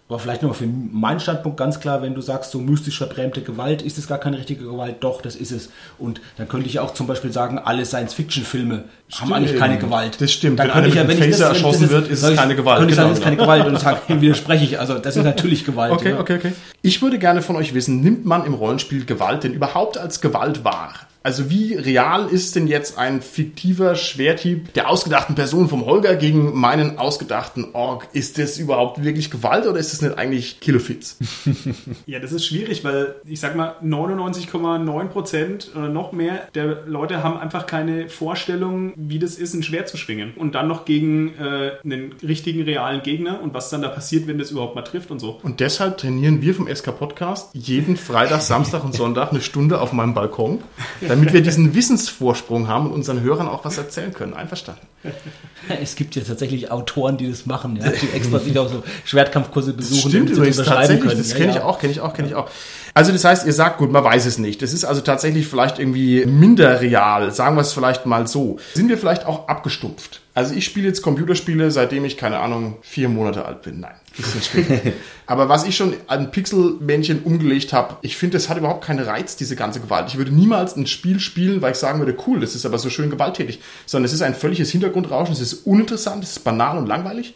Speaker 4: Aber vielleicht nochmal für meinen Standpunkt ganz klar, wenn du sagst, so mystisch verbrämte Gewalt, ist es gar keine richtige Gewalt? Doch, das ist es. Und dann könnte ich auch zum Beispiel sagen, alle Science-Fiction-Filme haben eigentlich keine Gewalt.
Speaker 1: Das stimmt.
Speaker 4: Dann
Speaker 1: Wenn einer
Speaker 4: ich
Speaker 1: mit
Speaker 4: wenn ich das,
Speaker 1: erschossen
Speaker 4: das-
Speaker 1: wird, ist es keine Gewalt.
Speaker 4: Könnte ich sagen,
Speaker 1: Genau,
Speaker 4: ist keine Gewalt und ich sage, dem widerspreche ich. Also das ist natürlich Gewalt.
Speaker 1: Okay,
Speaker 4: ja.
Speaker 1: okay, okay. Ich würde gerne von euch wissen, nimmt man im Rollenspiel Gewalt denn überhaupt als Gewalt wahr? Also wie real ist denn jetzt ein fiktiver Schwerthieb der ausgedachten Person vom Holger gegen meinen ausgedachten Org? Ist das überhaupt wirklich Gewalt oder ist das nicht eigentlich Kilofits?
Speaker 3: Ja, das ist schwierig, weil ich sag mal, 99,9 Prozent oder noch mehr der Leute haben einfach keine Vorstellung, wie das ist, ein Schwert zu schwingen. Und dann noch gegen äh, einen richtigen, realen Gegner und was dann da passiert, wenn das überhaupt mal trifft und so.
Speaker 1: Und deshalb trainieren wir vom SK Podcast jeden Freitag, Samstag und Sonntag eine Stunde auf meinem Balkon, damit wir diesen Wissensvorsprung haben und unseren Hörern auch was erzählen können. Einverstanden.
Speaker 4: Es gibt ja tatsächlich Autoren, die das machen, ja, die extra sich auch so Schwertkampfkurse besuchen,
Speaker 1: Stimmt übrigens tatsächlich,
Speaker 4: können.
Speaker 1: das
Speaker 4: Ja,
Speaker 1: kenne ich
Speaker 4: ja.
Speaker 1: auch, kenne ich auch, kenne ich auch. Also das heißt, ihr sagt, gut, man weiß es nicht. Das ist also tatsächlich vielleicht irgendwie minder real, sagen wir es vielleicht mal so. Sind wir vielleicht auch abgestumpft? Also ich spiele jetzt Computerspiele, seitdem ich, keine Ahnung, vier Monate alt bin. Nein, bisschen. Aber was ich schon an Pixelmännchen umgelegt habe, ich finde, das hat überhaupt keinen Reiz, diese ganze Gewalt. Ich würde niemals ein Spiel spielen, weil ich sagen würde, cool, das ist aber so schön gewalttätig. Sondern es ist ein völliges Hintergrundrauschen, es ist uninteressant, es ist banal und langweilig.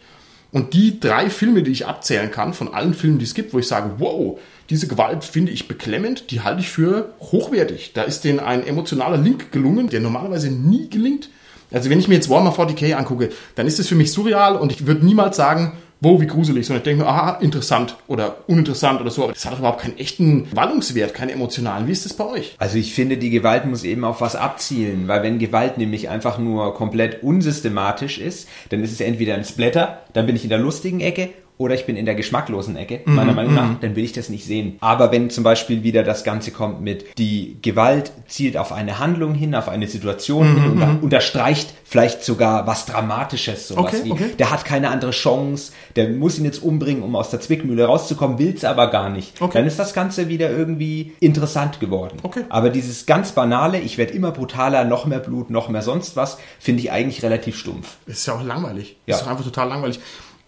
Speaker 1: Und die drei Filme, die ich abzählen kann, von allen Filmen, die es gibt, wo ich sage, wow, diese Gewalt finde ich beklemmend, die halte ich für hochwertig. Da ist denen ein emotionaler Link gelungen, der normalerweise nie gelingt. Also wenn ich mir jetzt Warhammer 40k angucke, dann ist es für mich surreal und ich würde niemals sagen, wow, wie gruselig, sondern ich denke mir, aha, interessant oder uninteressant oder so. Aber das hat überhaupt keinen echten Wallungswert, keinen emotionalen. Wie ist das bei euch?
Speaker 2: Also ich finde, die Gewalt muss eben auf was abzielen, weil wenn Gewalt nämlich einfach nur komplett unsystematisch ist, dann ist es entweder ein Splatter, dann bin ich in der lustigen Ecke oder ich bin in der geschmacklosen Ecke, meiner Meinung nach, dann will ich das nicht sehen. Aber wenn zum Beispiel wieder das Ganze kommt mit, die Gewalt zielt auf eine Handlung hin, auf eine Situation hin und unterstreicht vielleicht sogar was Dramatisches, sowas
Speaker 1: Okay,
Speaker 2: wie,
Speaker 1: okay.
Speaker 2: der hat keine andere Chance, der muss ihn jetzt umbringen, um aus der Zwickmühle rauszukommen, will's aber gar nicht.
Speaker 1: Okay.
Speaker 2: Dann ist das Ganze wieder irgendwie interessant geworden. Aber dieses ganz banale, ich werde immer brutaler, noch mehr Blut, noch mehr sonst was, finde ich eigentlich relativ stumpf.
Speaker 1: Ist ja auch langweilig.
Speaker 2: Ja.
Speaker 1: Ist doch einfach total langweilig.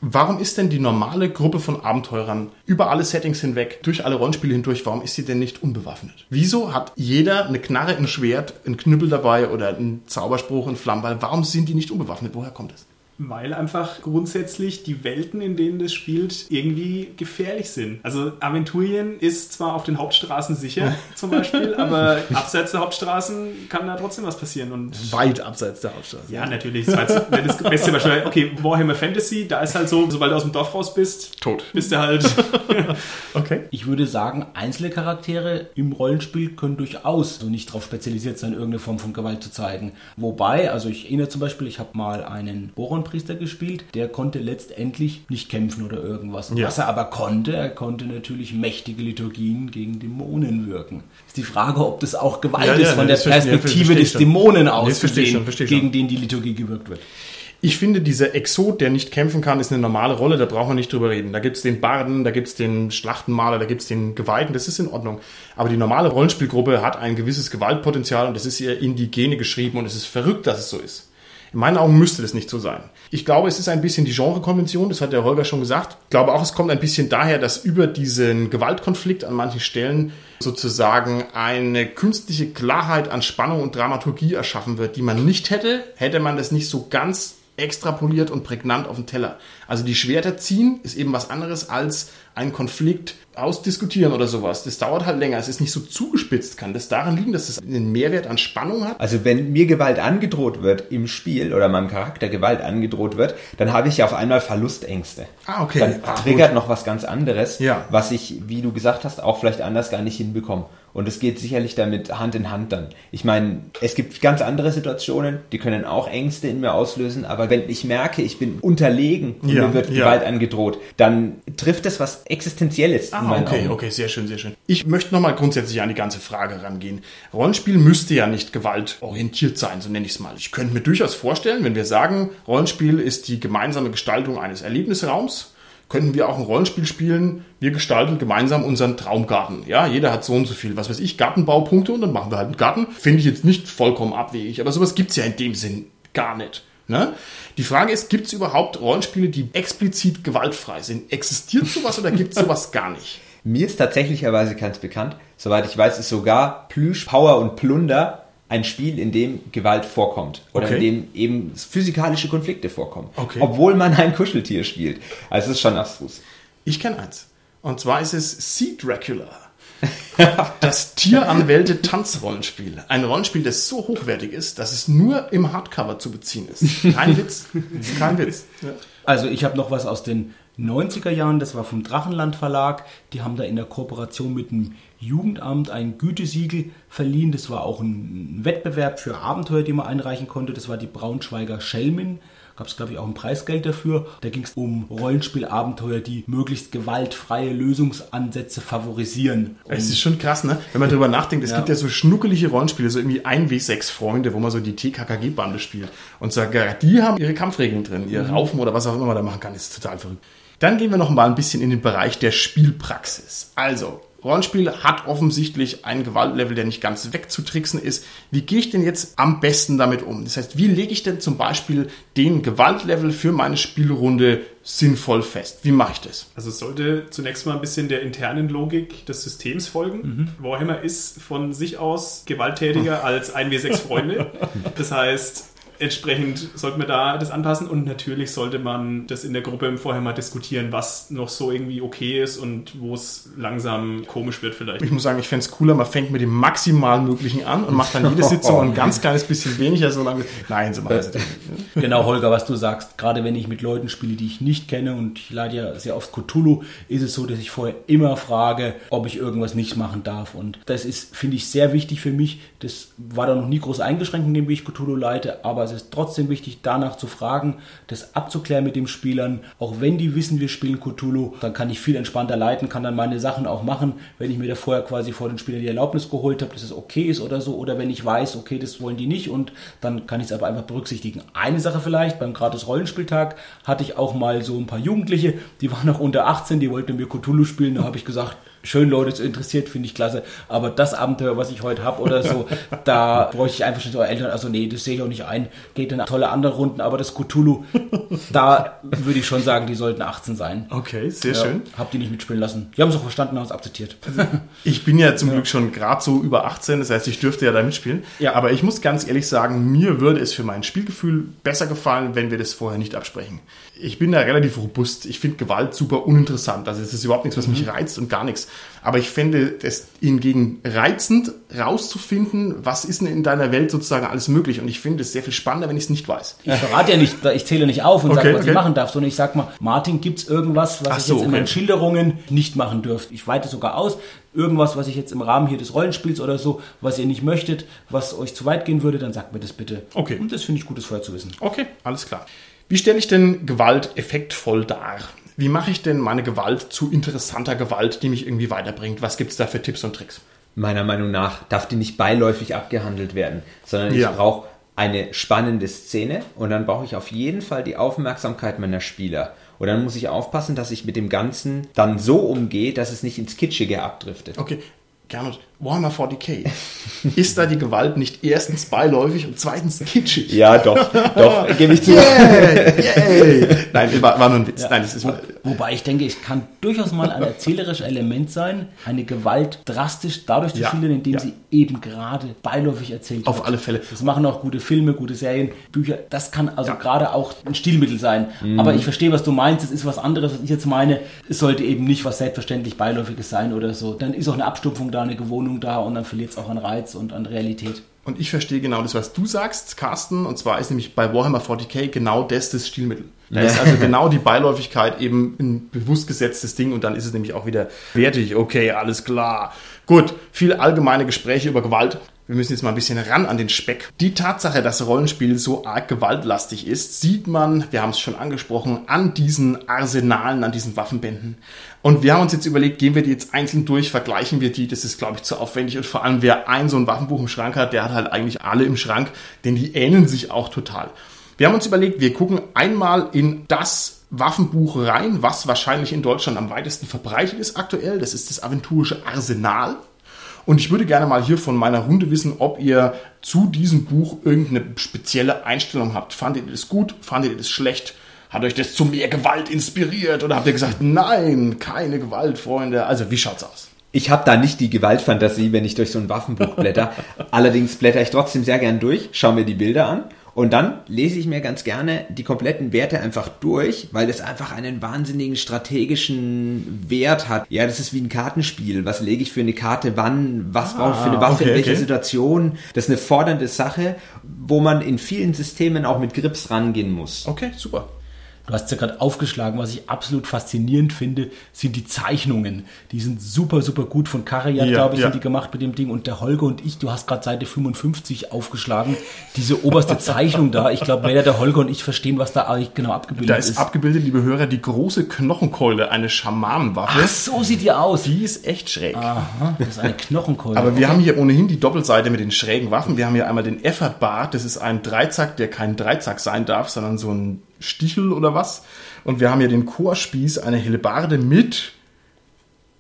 Speaker 1: Warum ist denn die normale Gruppe von Abenteurern über alle Settings hinweg, durch alle Rollenspiele hindurch, warum ist sie denn nicht unbewaffnet? Wieso hat jeder eine Knarre, ein Schwert, ein Knüppel dabei oder einen Zauberspruch, einen Flammball? Warum sind die nicht unbewaffnet? Woher kommt es?
Speaker 3: Weil einfach grundsätzlich die Welten, in denen das spielt, irgendwie gefährlich sind. Also Aventurien ist zwar auf den Hauptstraßen sicher, zum Beispiel, aber abseits der Hauptstraßen kann da trotzdem was passieren. Und
Speaker 1: Weit abseits der Hauptstraße.
Speaker 3: ja, natürlich, das das beste Beispiel. Okay, Warhammer Fantasy, da ist halt so, sobald du aus dem Dorf raus bist,
Speaker 1: Tot.
Speaker 3: bist du halt.
Speaker 1: Okay.
Speaker 4: Ich würde sagen, einzelne Charaktere im Rollenspiel können durchaus so nicht darauf spezialisiert sein, irgendeine Form von Gewalt zu zeigen. Wobei, also ich erinnere zum Beispiel, ich habe mal einen Boronpriester gespielt, der konnte letztendlich nicht kämpfen oder irgendwas.
Speaker 1: Ja.
Speaker 4: Was er aber konnte, er konnte natürlich mächtige Liturgien gegen Dämonen wirken. Ist die Frage, ob das auch Gewalt
Speaker 1: Ja, ja,
Speaker 4: ist von der
Speaker 1: ja,
Speaker 4: Perspektive des
Speaker 1: schon.
Speaker 4: Dämonen aus, gesehen,
Speaker 1: schon,
Speaker 4: gegen den die Liturgie gewirkt wird.
Speaker 1: Ich finde, dieser Exot, der nicht kämpfen kann, ist eine normale Rolle, da brauchen wir nicht drüber reden. Da gibt's den Barden, da gibt's den Schlachtenmaler, da gibt's den Geweihten, das ist in Ordnung. Aber die normale Rollenspielgruppe hat ein gewisses Gewaltpotenzial und das ist ihr in die Gene geschrieben und es ist verrückt, dass es so ist. In meinen Augen müsste das nicht so sein. Ich glaube, es ist ein bisschen die Genrekonvention, das hat der Holger schon gesagt. Ich glaube auch, es kommt ein bisschen daher, dass über diesen Gewaltkonflikt an manchen Stellen sozusagen eine künstliche Klarheit an Spannung und Dramaturgie erschaffen wird, die man nicht hätte, hätte man das nicht so ganz extrapoliert und prägnant auf den Teller. Also die Schwerter ziehen ist eben was anderes als einen Konflikt ausdiskutieren oder sowas. Das dauert halt länger. Es ist nicht so zugespitzt. Kann das daran liegen, dass es einen Mehrwert an Spannung hat?
Speaker 2: Also wenn mir Gewalt angedroht wird im Spiel oder meinem Charakter Gewalt angedroht wird, dann habe ich auf einmal Verlustängste.
Speaker 1: Ah, okay.
Speaker 2: Dann
Speaker 1: Ah,
Speaker 2: triggert noch was ganz anderes,
Speaker 1: Ja.
Speaker 2: was ich, wie du gesagt hast, auch vielleicht anders gar nicht hinbekomme. Und es geht sicherlich damit Hand in Hand dann. Ich meine, es gibt ganz andere Situationen, die können auch Ängste in mir auslösen, aber wenn ich merke, ich bin unterlegen und
Speaker 1: Ja,
Speaker 2: mir wird
Speaker 1: ja.
Speaker 2: Gewalt angedroht, dann trifft es was Existenzielles in
Speaker 1: Ah, okay,
Speaker 2: Augen.
Speaker 1: okay, sehr schön, sehr schön. Ich möchte nochmal grundsätzlich an die ganze Frage rangehen. Rollenspiel müsste ja nicht gewaltorientiert sein, so nenne ich es mal. Ich könnte mir durchaus vorstellen, wenn wir sagen, Rollenspiel ist die gemeinsame Gestaltung eines Erlebnisraums, könnten wir auch ein Rollenspiel spielen. Wir gestalten gemeinsam unseren Traumgarten. Ja, jeder hat so und so viel, was weiß ich, Gartenbaupunkte und dann machen wir halt einen Garten. Finde ich jetzt nicht vollkommen abwegig, aber sowas gibt's ja in dem Sinn gar nicht. Ne? Die Frage ist, gibt es überhaupt Rollenspiele, die explizit gewaltfrei sind? Existiert sowas oder gibt es sowas gar nicht?
Speaker 2: Mir ist tatsächlicherweise ganz bekannt, soweit ich weiß, ist sogar Plüsch, Power und Plunder ein Spiel, in dem Gewalt vorkommt. Oder
Speaker 1: Okay.
Speaker 2: in dem eben physikalische Konflikte vorkommen.
Speaker 1: Okay.
Speaker 2: Obwohl man ein Kuscheltier spielt. Also es ist schon abstrus.
Speaker 1: Ich kenne eins. Und zwar ist es Sea Dracula. Das Tieranwälte Tanzrollenspiel. Ein Rollenspiel, das so hochwertig ist, dass es nur im Hardcover zu beziehen ist. Kein Witz. Kein Witz. Ja.
Speaker 4: Also ich habe noch was aus den 90er Jahren, das war vom Drachenland Verlag. Die haben da in der Kooperation mit dem Jugendamt ein Gütesiegel verliehen. Das war auch ein Wettbewerb für Abenteuer, die man einreichen konnte. Das war die Braunschweiger Schelmin gab es, glaube ich, auch ein Preisgeld dafür. Da ging es um Rollenspielabenteuer, die möglichst gewaltfreie Lösungsansätze favorisieren.
Speaker 1: Es ist schon krass, ne? Wenn man darüber nachdenkt, es ja. gibt ja so schnuckelige Rollenspiele, so irgendwie 1W6-Freunde, wo man so die TKKG-Bande spielt. Und sogar die haben ihre Kampfregeln drin, ihr mhm. Raufen oder was auch immer man da machen kann, ist total verrückt. Dann gehen wir noch mal ein bisschen in den Bereich der Spielpraxis. Also, Rollenspiel hat offensichtlich ein Gewaltlevel, der nicht ganz wegzutricksen ist. Wie gehe ich denn jetzt am besten damit um? Das heißt, wie lege ich denn zum Beispiel den Gewaltlevel für meine Spielrunde sinnvoll fest? Wie mache ich das?
Speaker 3: Also es sollte zunächst mal ein bisschen der internen Logik des Systems folgen. Mhm. Warhammer ist von sich aus gewalttätiger als 1W6 Freunde. Das heißt, entsprechend sollte man da das anpassen und natürlich sollte man das in der Gruppe vorher mal diskutieren, was noch so irgendwie okay ist und wo es langsam komisch wird vielleicht.
Speaker 1: Ich muss sagen, ich fände es cooler, man fängt mit dem maximal möglichen an und macht dann jede Sitzung ein ganz kleines bisschen weniger, so lange. Nein, so machen
Speaker 4: es nicht. Genau, Holger, was du sagst, gerade wenn ich mit Leuten spiele, die ich nicht kenne und ich lade ja sehr oft Cthulhu, ist es so, dass ich vorher immer frage, ob ich irgendwas nicht machen darf und das ist, finde ich, sehr wichtig für mich. Das war da noch nie groß eingeschränkt, indem ich Cthulhu leite, aber es ist trotzdem wichtig, danach zu fragen, das abzuklären mit den Spielern. Auch wenn die wissen, wir spielen Cthulhu, dann kann ich viel entspannter leiten, kann dann meine Sachen auch machen, wenn ich mir da vorher quasi vor den Spielern die Erlaubnis geholt habe, dass es okay ist oder so, oder wenn ich weiß, okay, das wollen die nicht und dann kann ich es aber einfach berücksichtigen. Eine Sache vielleicht, beim gratis Rollenspieltag hatte ich auch mal so ein paar Jugendliche, die waren noch unter 18, die wollten mir Cthulhu spielen, da habe ich gesagt, schön Leute zu interessiert, finde ich klasse. Aber das Abenteuer, was ich heute habe oder so, da bräuchte ich einfach schon so Eltern, also nee, das sehe ich auch nicht ein. Geht in tolle andere Runden, aber das Cthulhu, da würde ich schon sagen, die sollten 18 sein.
Speaker 1: Okay, sehr ja, schön.
Speaker 4: Habt ihr nicht mitspielen lassen. Die haben es auch verstanden, haben es akzeptiert.
Speaker 1: Ich bin ja zum ja. Glück schon gerade so über 18, das heißt, ich dürfte ja da mitspielen. Ja. Aber ich muss ganz ehrlich sagen, mir würde es für mein Spielgefühl besser gefallen, wenn wir das vorher nicht absprechen. Ich bin da relativ robust. Ich finde Gewalt super uninteressant. Also es ist überhaupt nichts, was mich mhm. reizt und gar nichts. Aber ich fände es hingegen reizend, rauszufinden, was ist denn in deiner Welt sozusagen alles möglich. Und ich finde es sehr viel spannender, wenn ich es nicht weiß.
Speaker 4: Ich verrate ja nicht, ich zähle nicht auf und okay, sage, was okay. ich machen darf, sondern ich sage mal, Martin, gibt es irgendwas, was Ach ich so, jetzt in meinen Schilderungen nicht machen dürfte? Ich weite sogar aus, irgendwas, was ich jetzt im Rahmen hier des Rollenspiels oder so, was ihr nicht möchtet, was euch zu weit gehen würde, dann sagt mir das bitte.
Speaker 1: Okay.
Speaker 4: Und das finde ich gutes vorher zu wissen.
Speaker 1: Okay, alles klar. Wie stelle ich denn Gewalt effektvoll dar? Wie mache ich denn meine Gewalt zu interessanter Gewalt, die mich irgendwie weiterbringt? Was gibt es da für Tipps und Tricks?
Speaker 2: Meiner Meinung nach darf die nicht beiläufig abgehandelt werden, sondern ja. ich brauche eine spannende Szene und dann brauche ich auf jeden Fall die Aufmerksamkeit meiner Spieler. Und dann muss ich aufpassen, dass ich mit dem Ganzen dann so umgehe, dass es nicht ins Kitschige abdriftet.
Speaker 1: Okay, Gernot, Warhammer 40k. Ist da die Gewalt nicht erstens beiläufig und zweitens kitschig?
Speaker 2: Ja, doch, doch, gebe ich zu.
Speaker 1: Yeah, yeah. Nein, war, war nur ein Witz. Ja. Nein,
Speaker 4: das ist Wo, wobei ich denke, es kann durchaus mal ein erzählerisches Element sein, eine Gewalt drastisch dadurch zu ja. schildern, indem ja. sie eben gerade beiläufig erzählt
Speaker 1: Auf wird. alle Fälle.
Speaker 4: Das machen auch gute Filme, gute Serien, Bücher. Das kann also gerade auch ein Stilmittel sein. Mhm. Aber ich verstehe, was du meinst. Es ist was anderes, was ich jetzt meine. Es sollte eben nicht was selbstverständlich beiläufiges sein oder so. Dann ist auch eine Abstufung da, eine Gewohnung da und dann verliert es auch an Reiz und an Realität.
Speaker 1: Und ich verstehe genau das, was du sagst, Carsten. Und zwar ist nämlich bei Warhammer 40k genau das das Stilmittel. Da ist also genau die Beiläufigkeit eben ein bewusst gesetztes Ding und dann ist es nämlich auch wieder wertig. Okay, alles klar. Gut, viele allgemeine Gespräche über Gewalt. Wir müssen jetzt mal ein bisschen ran an den Speck. Die Tatsache, dass Rollenspiel so arg gewaltlastig ist, sieht man, wir haben es schon angesprochen, an diesen Arsenalen, an diesen Waffenbänden. Und wir haben uns jetzt überlegt, gehen wir die jetzt einzeln durch, vergleichen wir die, das ist, glaube ich, zu aufwendig. Und vor allem, wer ein so ein Waffenbuch im Schrank hat, der hat halt eigentlich alle im Schrank, denn die ähneln sich auch total. Wir haben uns überlegt, wir gucken einmal in das Waffenbuch rein, was wahrscheinlich in Deutschland am weitesten verbreitet ist aktuell. Das ist das aventurische Arsenal. Und ich würde gerne mal hier von meiner Runde wissen, ob ihr zu diesem Buch irgendeine spezielle Einstellung habt. Fandet ihr das gut? Fandet ihr das schlecht? Hat euch das zu mehr Gewalt inspiriert? Oder habt ihr gesagt, nein, keine Gewalt, Freunde? Also, wie schaut's aus?
Speaker 2: Ich habe da nicht die Gewaltfantasie, wenn ich durch so ein Waffenbuch blätter. Allerdings blätter ich trotzdem sehr gern durch, schaue mir die Bilder an Und dann lese ich mir ganz gerne die kompletten Werte einfach durch, weil es einfach einen wahnsinnigen strategischen Wert hat. Ja, das ist wie ein Kartenspiel. Was lege ich für eine Karte wann? Was brauche ich für eine Waffe
Speaker 1: okay,
Speaker 2: in welcher
Speaker 1: okay.
Speaker 2: Situation? Das ist eine fordernde Sache, wo man in vielen Systemen auch mit Grips rangehen muss.
Speaker 1: Okay, super.
Speaker 4: Du hast ja gerade aufgeschlagen, was ich absolut faszinierend finde, sind die Zeichnungen. Die sind super, super gut. Von Karajan,
Speaker 1: Ja,
Speaker 4: glaube ich,
Speaker 1: ja.
Speaker 4: sind die gemacht mit dem Ding. Und der Holger und ich, du hast gerade Seite 55 aufgeschlagen. Diese oberste Zeichnung da. Ich glaube, weder der Holger und ich verstehen, was da eigentlich genau abgebildet
Speaker 1: Da ist abgebildet, liebe Hörer, die große Knochenkeule, eine Schamanenwaffe.
Speaker 4: Ach, so sieht die aus.
Speaker 1: Die ist echt schräg.
Speaker 4: Aha, das ist eine Knochenkeule.
Speaker 1: Aber wir haben hier ohnehin die Doppelseite mit den schrägen Waffen. Wir haben hier einmal den Effort Bar. Das ist ein Dreizack, der kein Dreizack sein darf, sondern so ein Stichel oder was. Und wir haben hier den Chorspieß, eine Hellebarde mit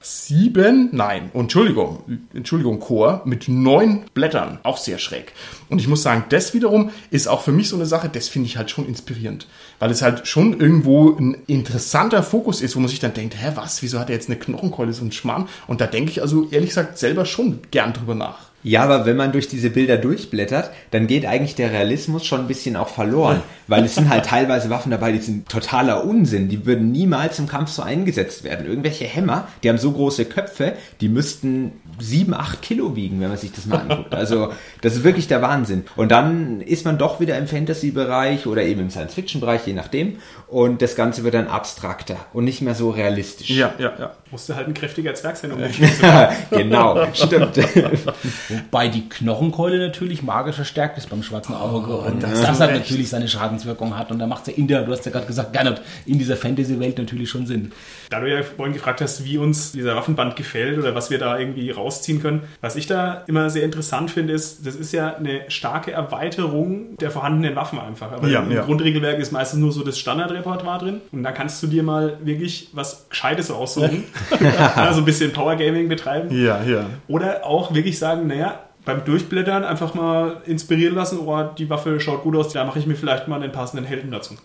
Speaker 1: sieben, nein, Entschuldigung, Entschuldigung, Chor mit neun Blättern. Auch sehr schräg. Und ich muss sagen, das wiederum ist auch für mich so eine Sache, das finde ich halt schon inspirierend. Weil es halt schon irgendwo ein interessanter Fokus ist, wo man sich dann denkt, hä, was, wieso hat er jetzt eine Knochenkeule, so ein Schmarrn? Und da denke ich also ehrlich gesagt selber schon gern drüber nach.
Speaker 2: Ja, aber wenn man durch diese Bilder durchblättert, dann geht eigentlich der Realismus schon ein bisschen auch verloren, weil es sind halt teilweise Waffen dabei, die sind totaler Unsinn, die würden niemals im Kampf so eingesetzt werden. Irgendwelche Hämmer, die haben so große Köpfe, die müssten sieben, acht Kilo wiegen, wenn man sich das mal anguckt. Also das ist wirklich der Wahnsinn. Und dann ist man doch wieder im Fantasy-Bereich oder eben im Science-Fiction-Bereich, je nachdem. Und das Ganze wird dann abstrakter und nicht mehr so realistisch.
Speaker 1: Ja, ja, ja.
Speaker 3: Musste halt ein kräftiger Zwerg sein, um den Spiel zu können.
Speaker 2: genau, stimmt.
Speaker 4: Wobei die Knochenkeule natürlich magisch verstärkt ist beim schwarzen Auge und das, halt
Speaker 1: recht.
Speaker 4: natürlich seine Schadenswirkung hat. Und da macht es ja in der, du hast ja gerade gesagt, Gernot, in dieser Fantasy-Welt natürlich schon Sinn.
Speaker 3: Da du ja vorhin gefragt hast, wie uns dieser Waffenband gefällt oder was wir da irgendwie rausziehen können, was ich da immer sehr interessant finde, ist, das ist ja eine starke Erweiterung der vorhandenen Waffen einfach. Aber
Speaker 1: Ja,
Speaker 3: im
Speaker 1: ja.
Speaker 3: Grundregelwerk ist meistens nur so das Standardrepertoire drin und da kannst du dir mal wirklich was Gescheites aussuchen. ja, so ein bisschen Power Gaming betreiben.
Speaker 1: Ja, ja.
Speaker 3: Oder auch wirklich sagen, naja, beim Durchblättern einfach mal inspirieren lassen, oh, die Waffe schaut gut aus, da mache ich mir vielleicht mal einen passenden Helden dazu.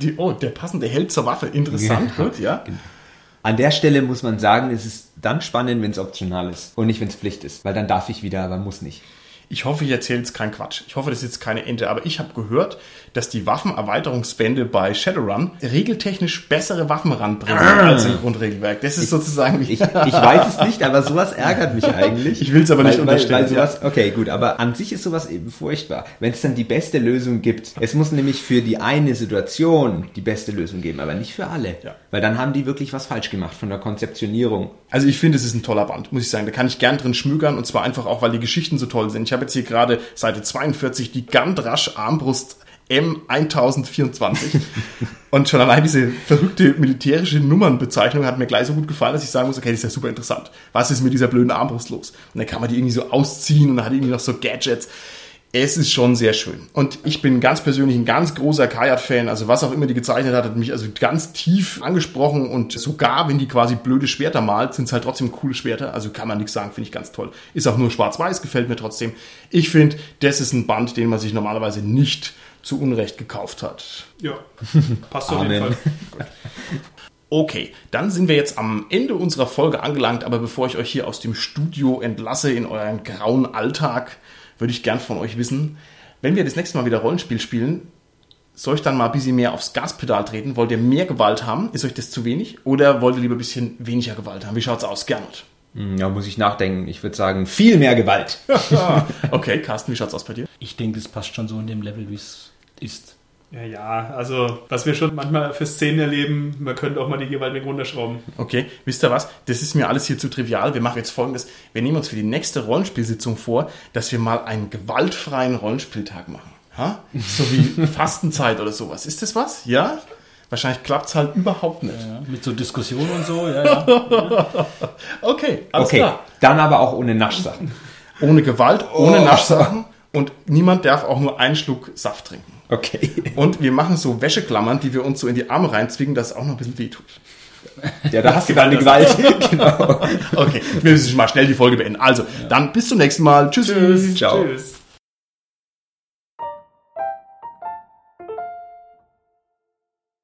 Speaker 1: Die, oh, der passende Held zur Waffe. Interessant,
Speaker 2: Ja.
Speaker 1: gut, ja.
Speaker 2: An der Stelle muss man sagen, es ist dann spannend, wenn es optional ist und nicht, wenn es Pflicht ist, weil dann darf ich wieder, aber muss nicht.
Speaker 1: Ich hoffe, ich erzähle jetzt keinen Quatsch. Ich hoffe, das ist jetzt keine Ente, aber ich habe gehört, dass die Waffenerweiterungsbände bei Shadowrun regeltechnisch bessere Waffen ranbringen als im Grundregelwerk. Das ist sozusagen
Speaker 2: Ich, ich weiß es nicht, aber sowas ärgert mich eigentlich.
Speaker 1: Ich will's aber nicht
Speaker 2: weil,
Speaker 1: unterstellen,
Speaker 2: Weil, weil sowas, okay, gut, aber an sich ist sowas eben furchtbar. Wenn es dann die beste Lösung gibt. Es muss nämlich für die eine Situation die beste Lösung geben, aber nicht für alle.
Speaker 1: Ja.
Speaker 2: Weil dann haben die wirklich was falsch gemacht von der Konzeptionierung.
Speaker 1: Also ich finde, es ist ein toller Band, muss ich sagen. Da kann ich gern drin schmögern und zwar einfach auch, weil die Geschichten so toll sind. Ich habe jetzt hier gerade Seite 42 die Gandrasch Armbrust M1024 und schon allein diese verrückte militärische Nummernbezeichnung hat mir gleich so gut gefallen, dass ich sagen muss, okay, das ist ja super interessant. Was ist mit dieser blöden Armbrust los? Und dann kann man die irgendwie so ausziehen und dann hat irgendwie noch so Gadgets. Es ist schon sehr schön. Und ich bin ganz persönlich ein ganz großer Kayat-Fan. Also was auch immer die gezeichnet hat, hat mich also ganz tief angesprochen. Und sogar wenn die quasi blöde Schwerter malt, sind es halt trotzdem coole Schwerter. Also kann man nichts sagen, finde ich ganz toll. Ist auch nur schwarz-weiß, gefällt mir trotzdem. Ich finde, das ist ein Band, den man sich normalerweise nicht zu Unrecht gekauft hat.
Speaker 3: Ja, passt auf jeden. Fall.
Speaker 1: Okay, dann sind wir jetzt am Ende unserer Folge angelangt, aber bevor ich euch hier aus dem Studio entlasse in euren grauen Alltag, würde ich gern von euch wissen, wenn wir das nächste Mal wieder Rollenspiel spielen, soll ich dann mal ein bisschen mehr aufs Gaspedal treten? Wollt ihr mehr Gewalt haben? Ist euch das zu wenig? Oder wollt ihr lieber ein bisschen weniger Gewalt haben? Wie schaut's aus, Gernot?
Speaker 2: Hm, Ja, muss ich nachdenken. Ich würde sagen, viel mehr Gewalt.
Speaker 1: okay, Carsten, wie schaut's aus bei dir?
Speaker 4: Ich denke, das passt schon so in dem Level, wie es ist.
Speaker 3: Ja, ja, also was wir schon manchmal für Szenen erleben, man könnte auch mal die Gewalt mit runterschrauben.
Speaker 1: Okay, wisst ihr was? Das ist mir alles hier zu trivial. Wir machen jetzt folgendes. Wir nehmen uns für die nächste Rollenspielsitzung vor, dass wir mal einen gewaltfreien Rollenspieltag machen. Ha? So wie Fastenzeit oder sowas. Ist das was? Ja? Wahrscheinlich klappt's halt überhaupt nicht.
Speaker 4: Ja, mit so Diskussionen und so, ja, ja.
Speaker 1: Okay, alles
Speaker 2: Okay,
Speaker 1: klar.
Speaker 2: dann aber auch ohne Naschsachen.
Speaker 1: Ohne Gewalt, ohne Naschsachen und niemand darf auch nur einen Schluck Saft trinken.
Speaker 2: Okay.
Speaker 1: Und wir machen so Wäscheklammern, die wir uns so in die Arme reinzwingen, dass es auch noch ein bisschen wehtut.
Speaker 2: Ja, da hast du dann die Gewalt. genau.
Speaker 1: Okay, wir müssen mal schnell die Folge beenden. Also, dann bis zum nächsten Mal. Tschüss.
Speaker 2: Ciao.
Speaker 3: Tschüss.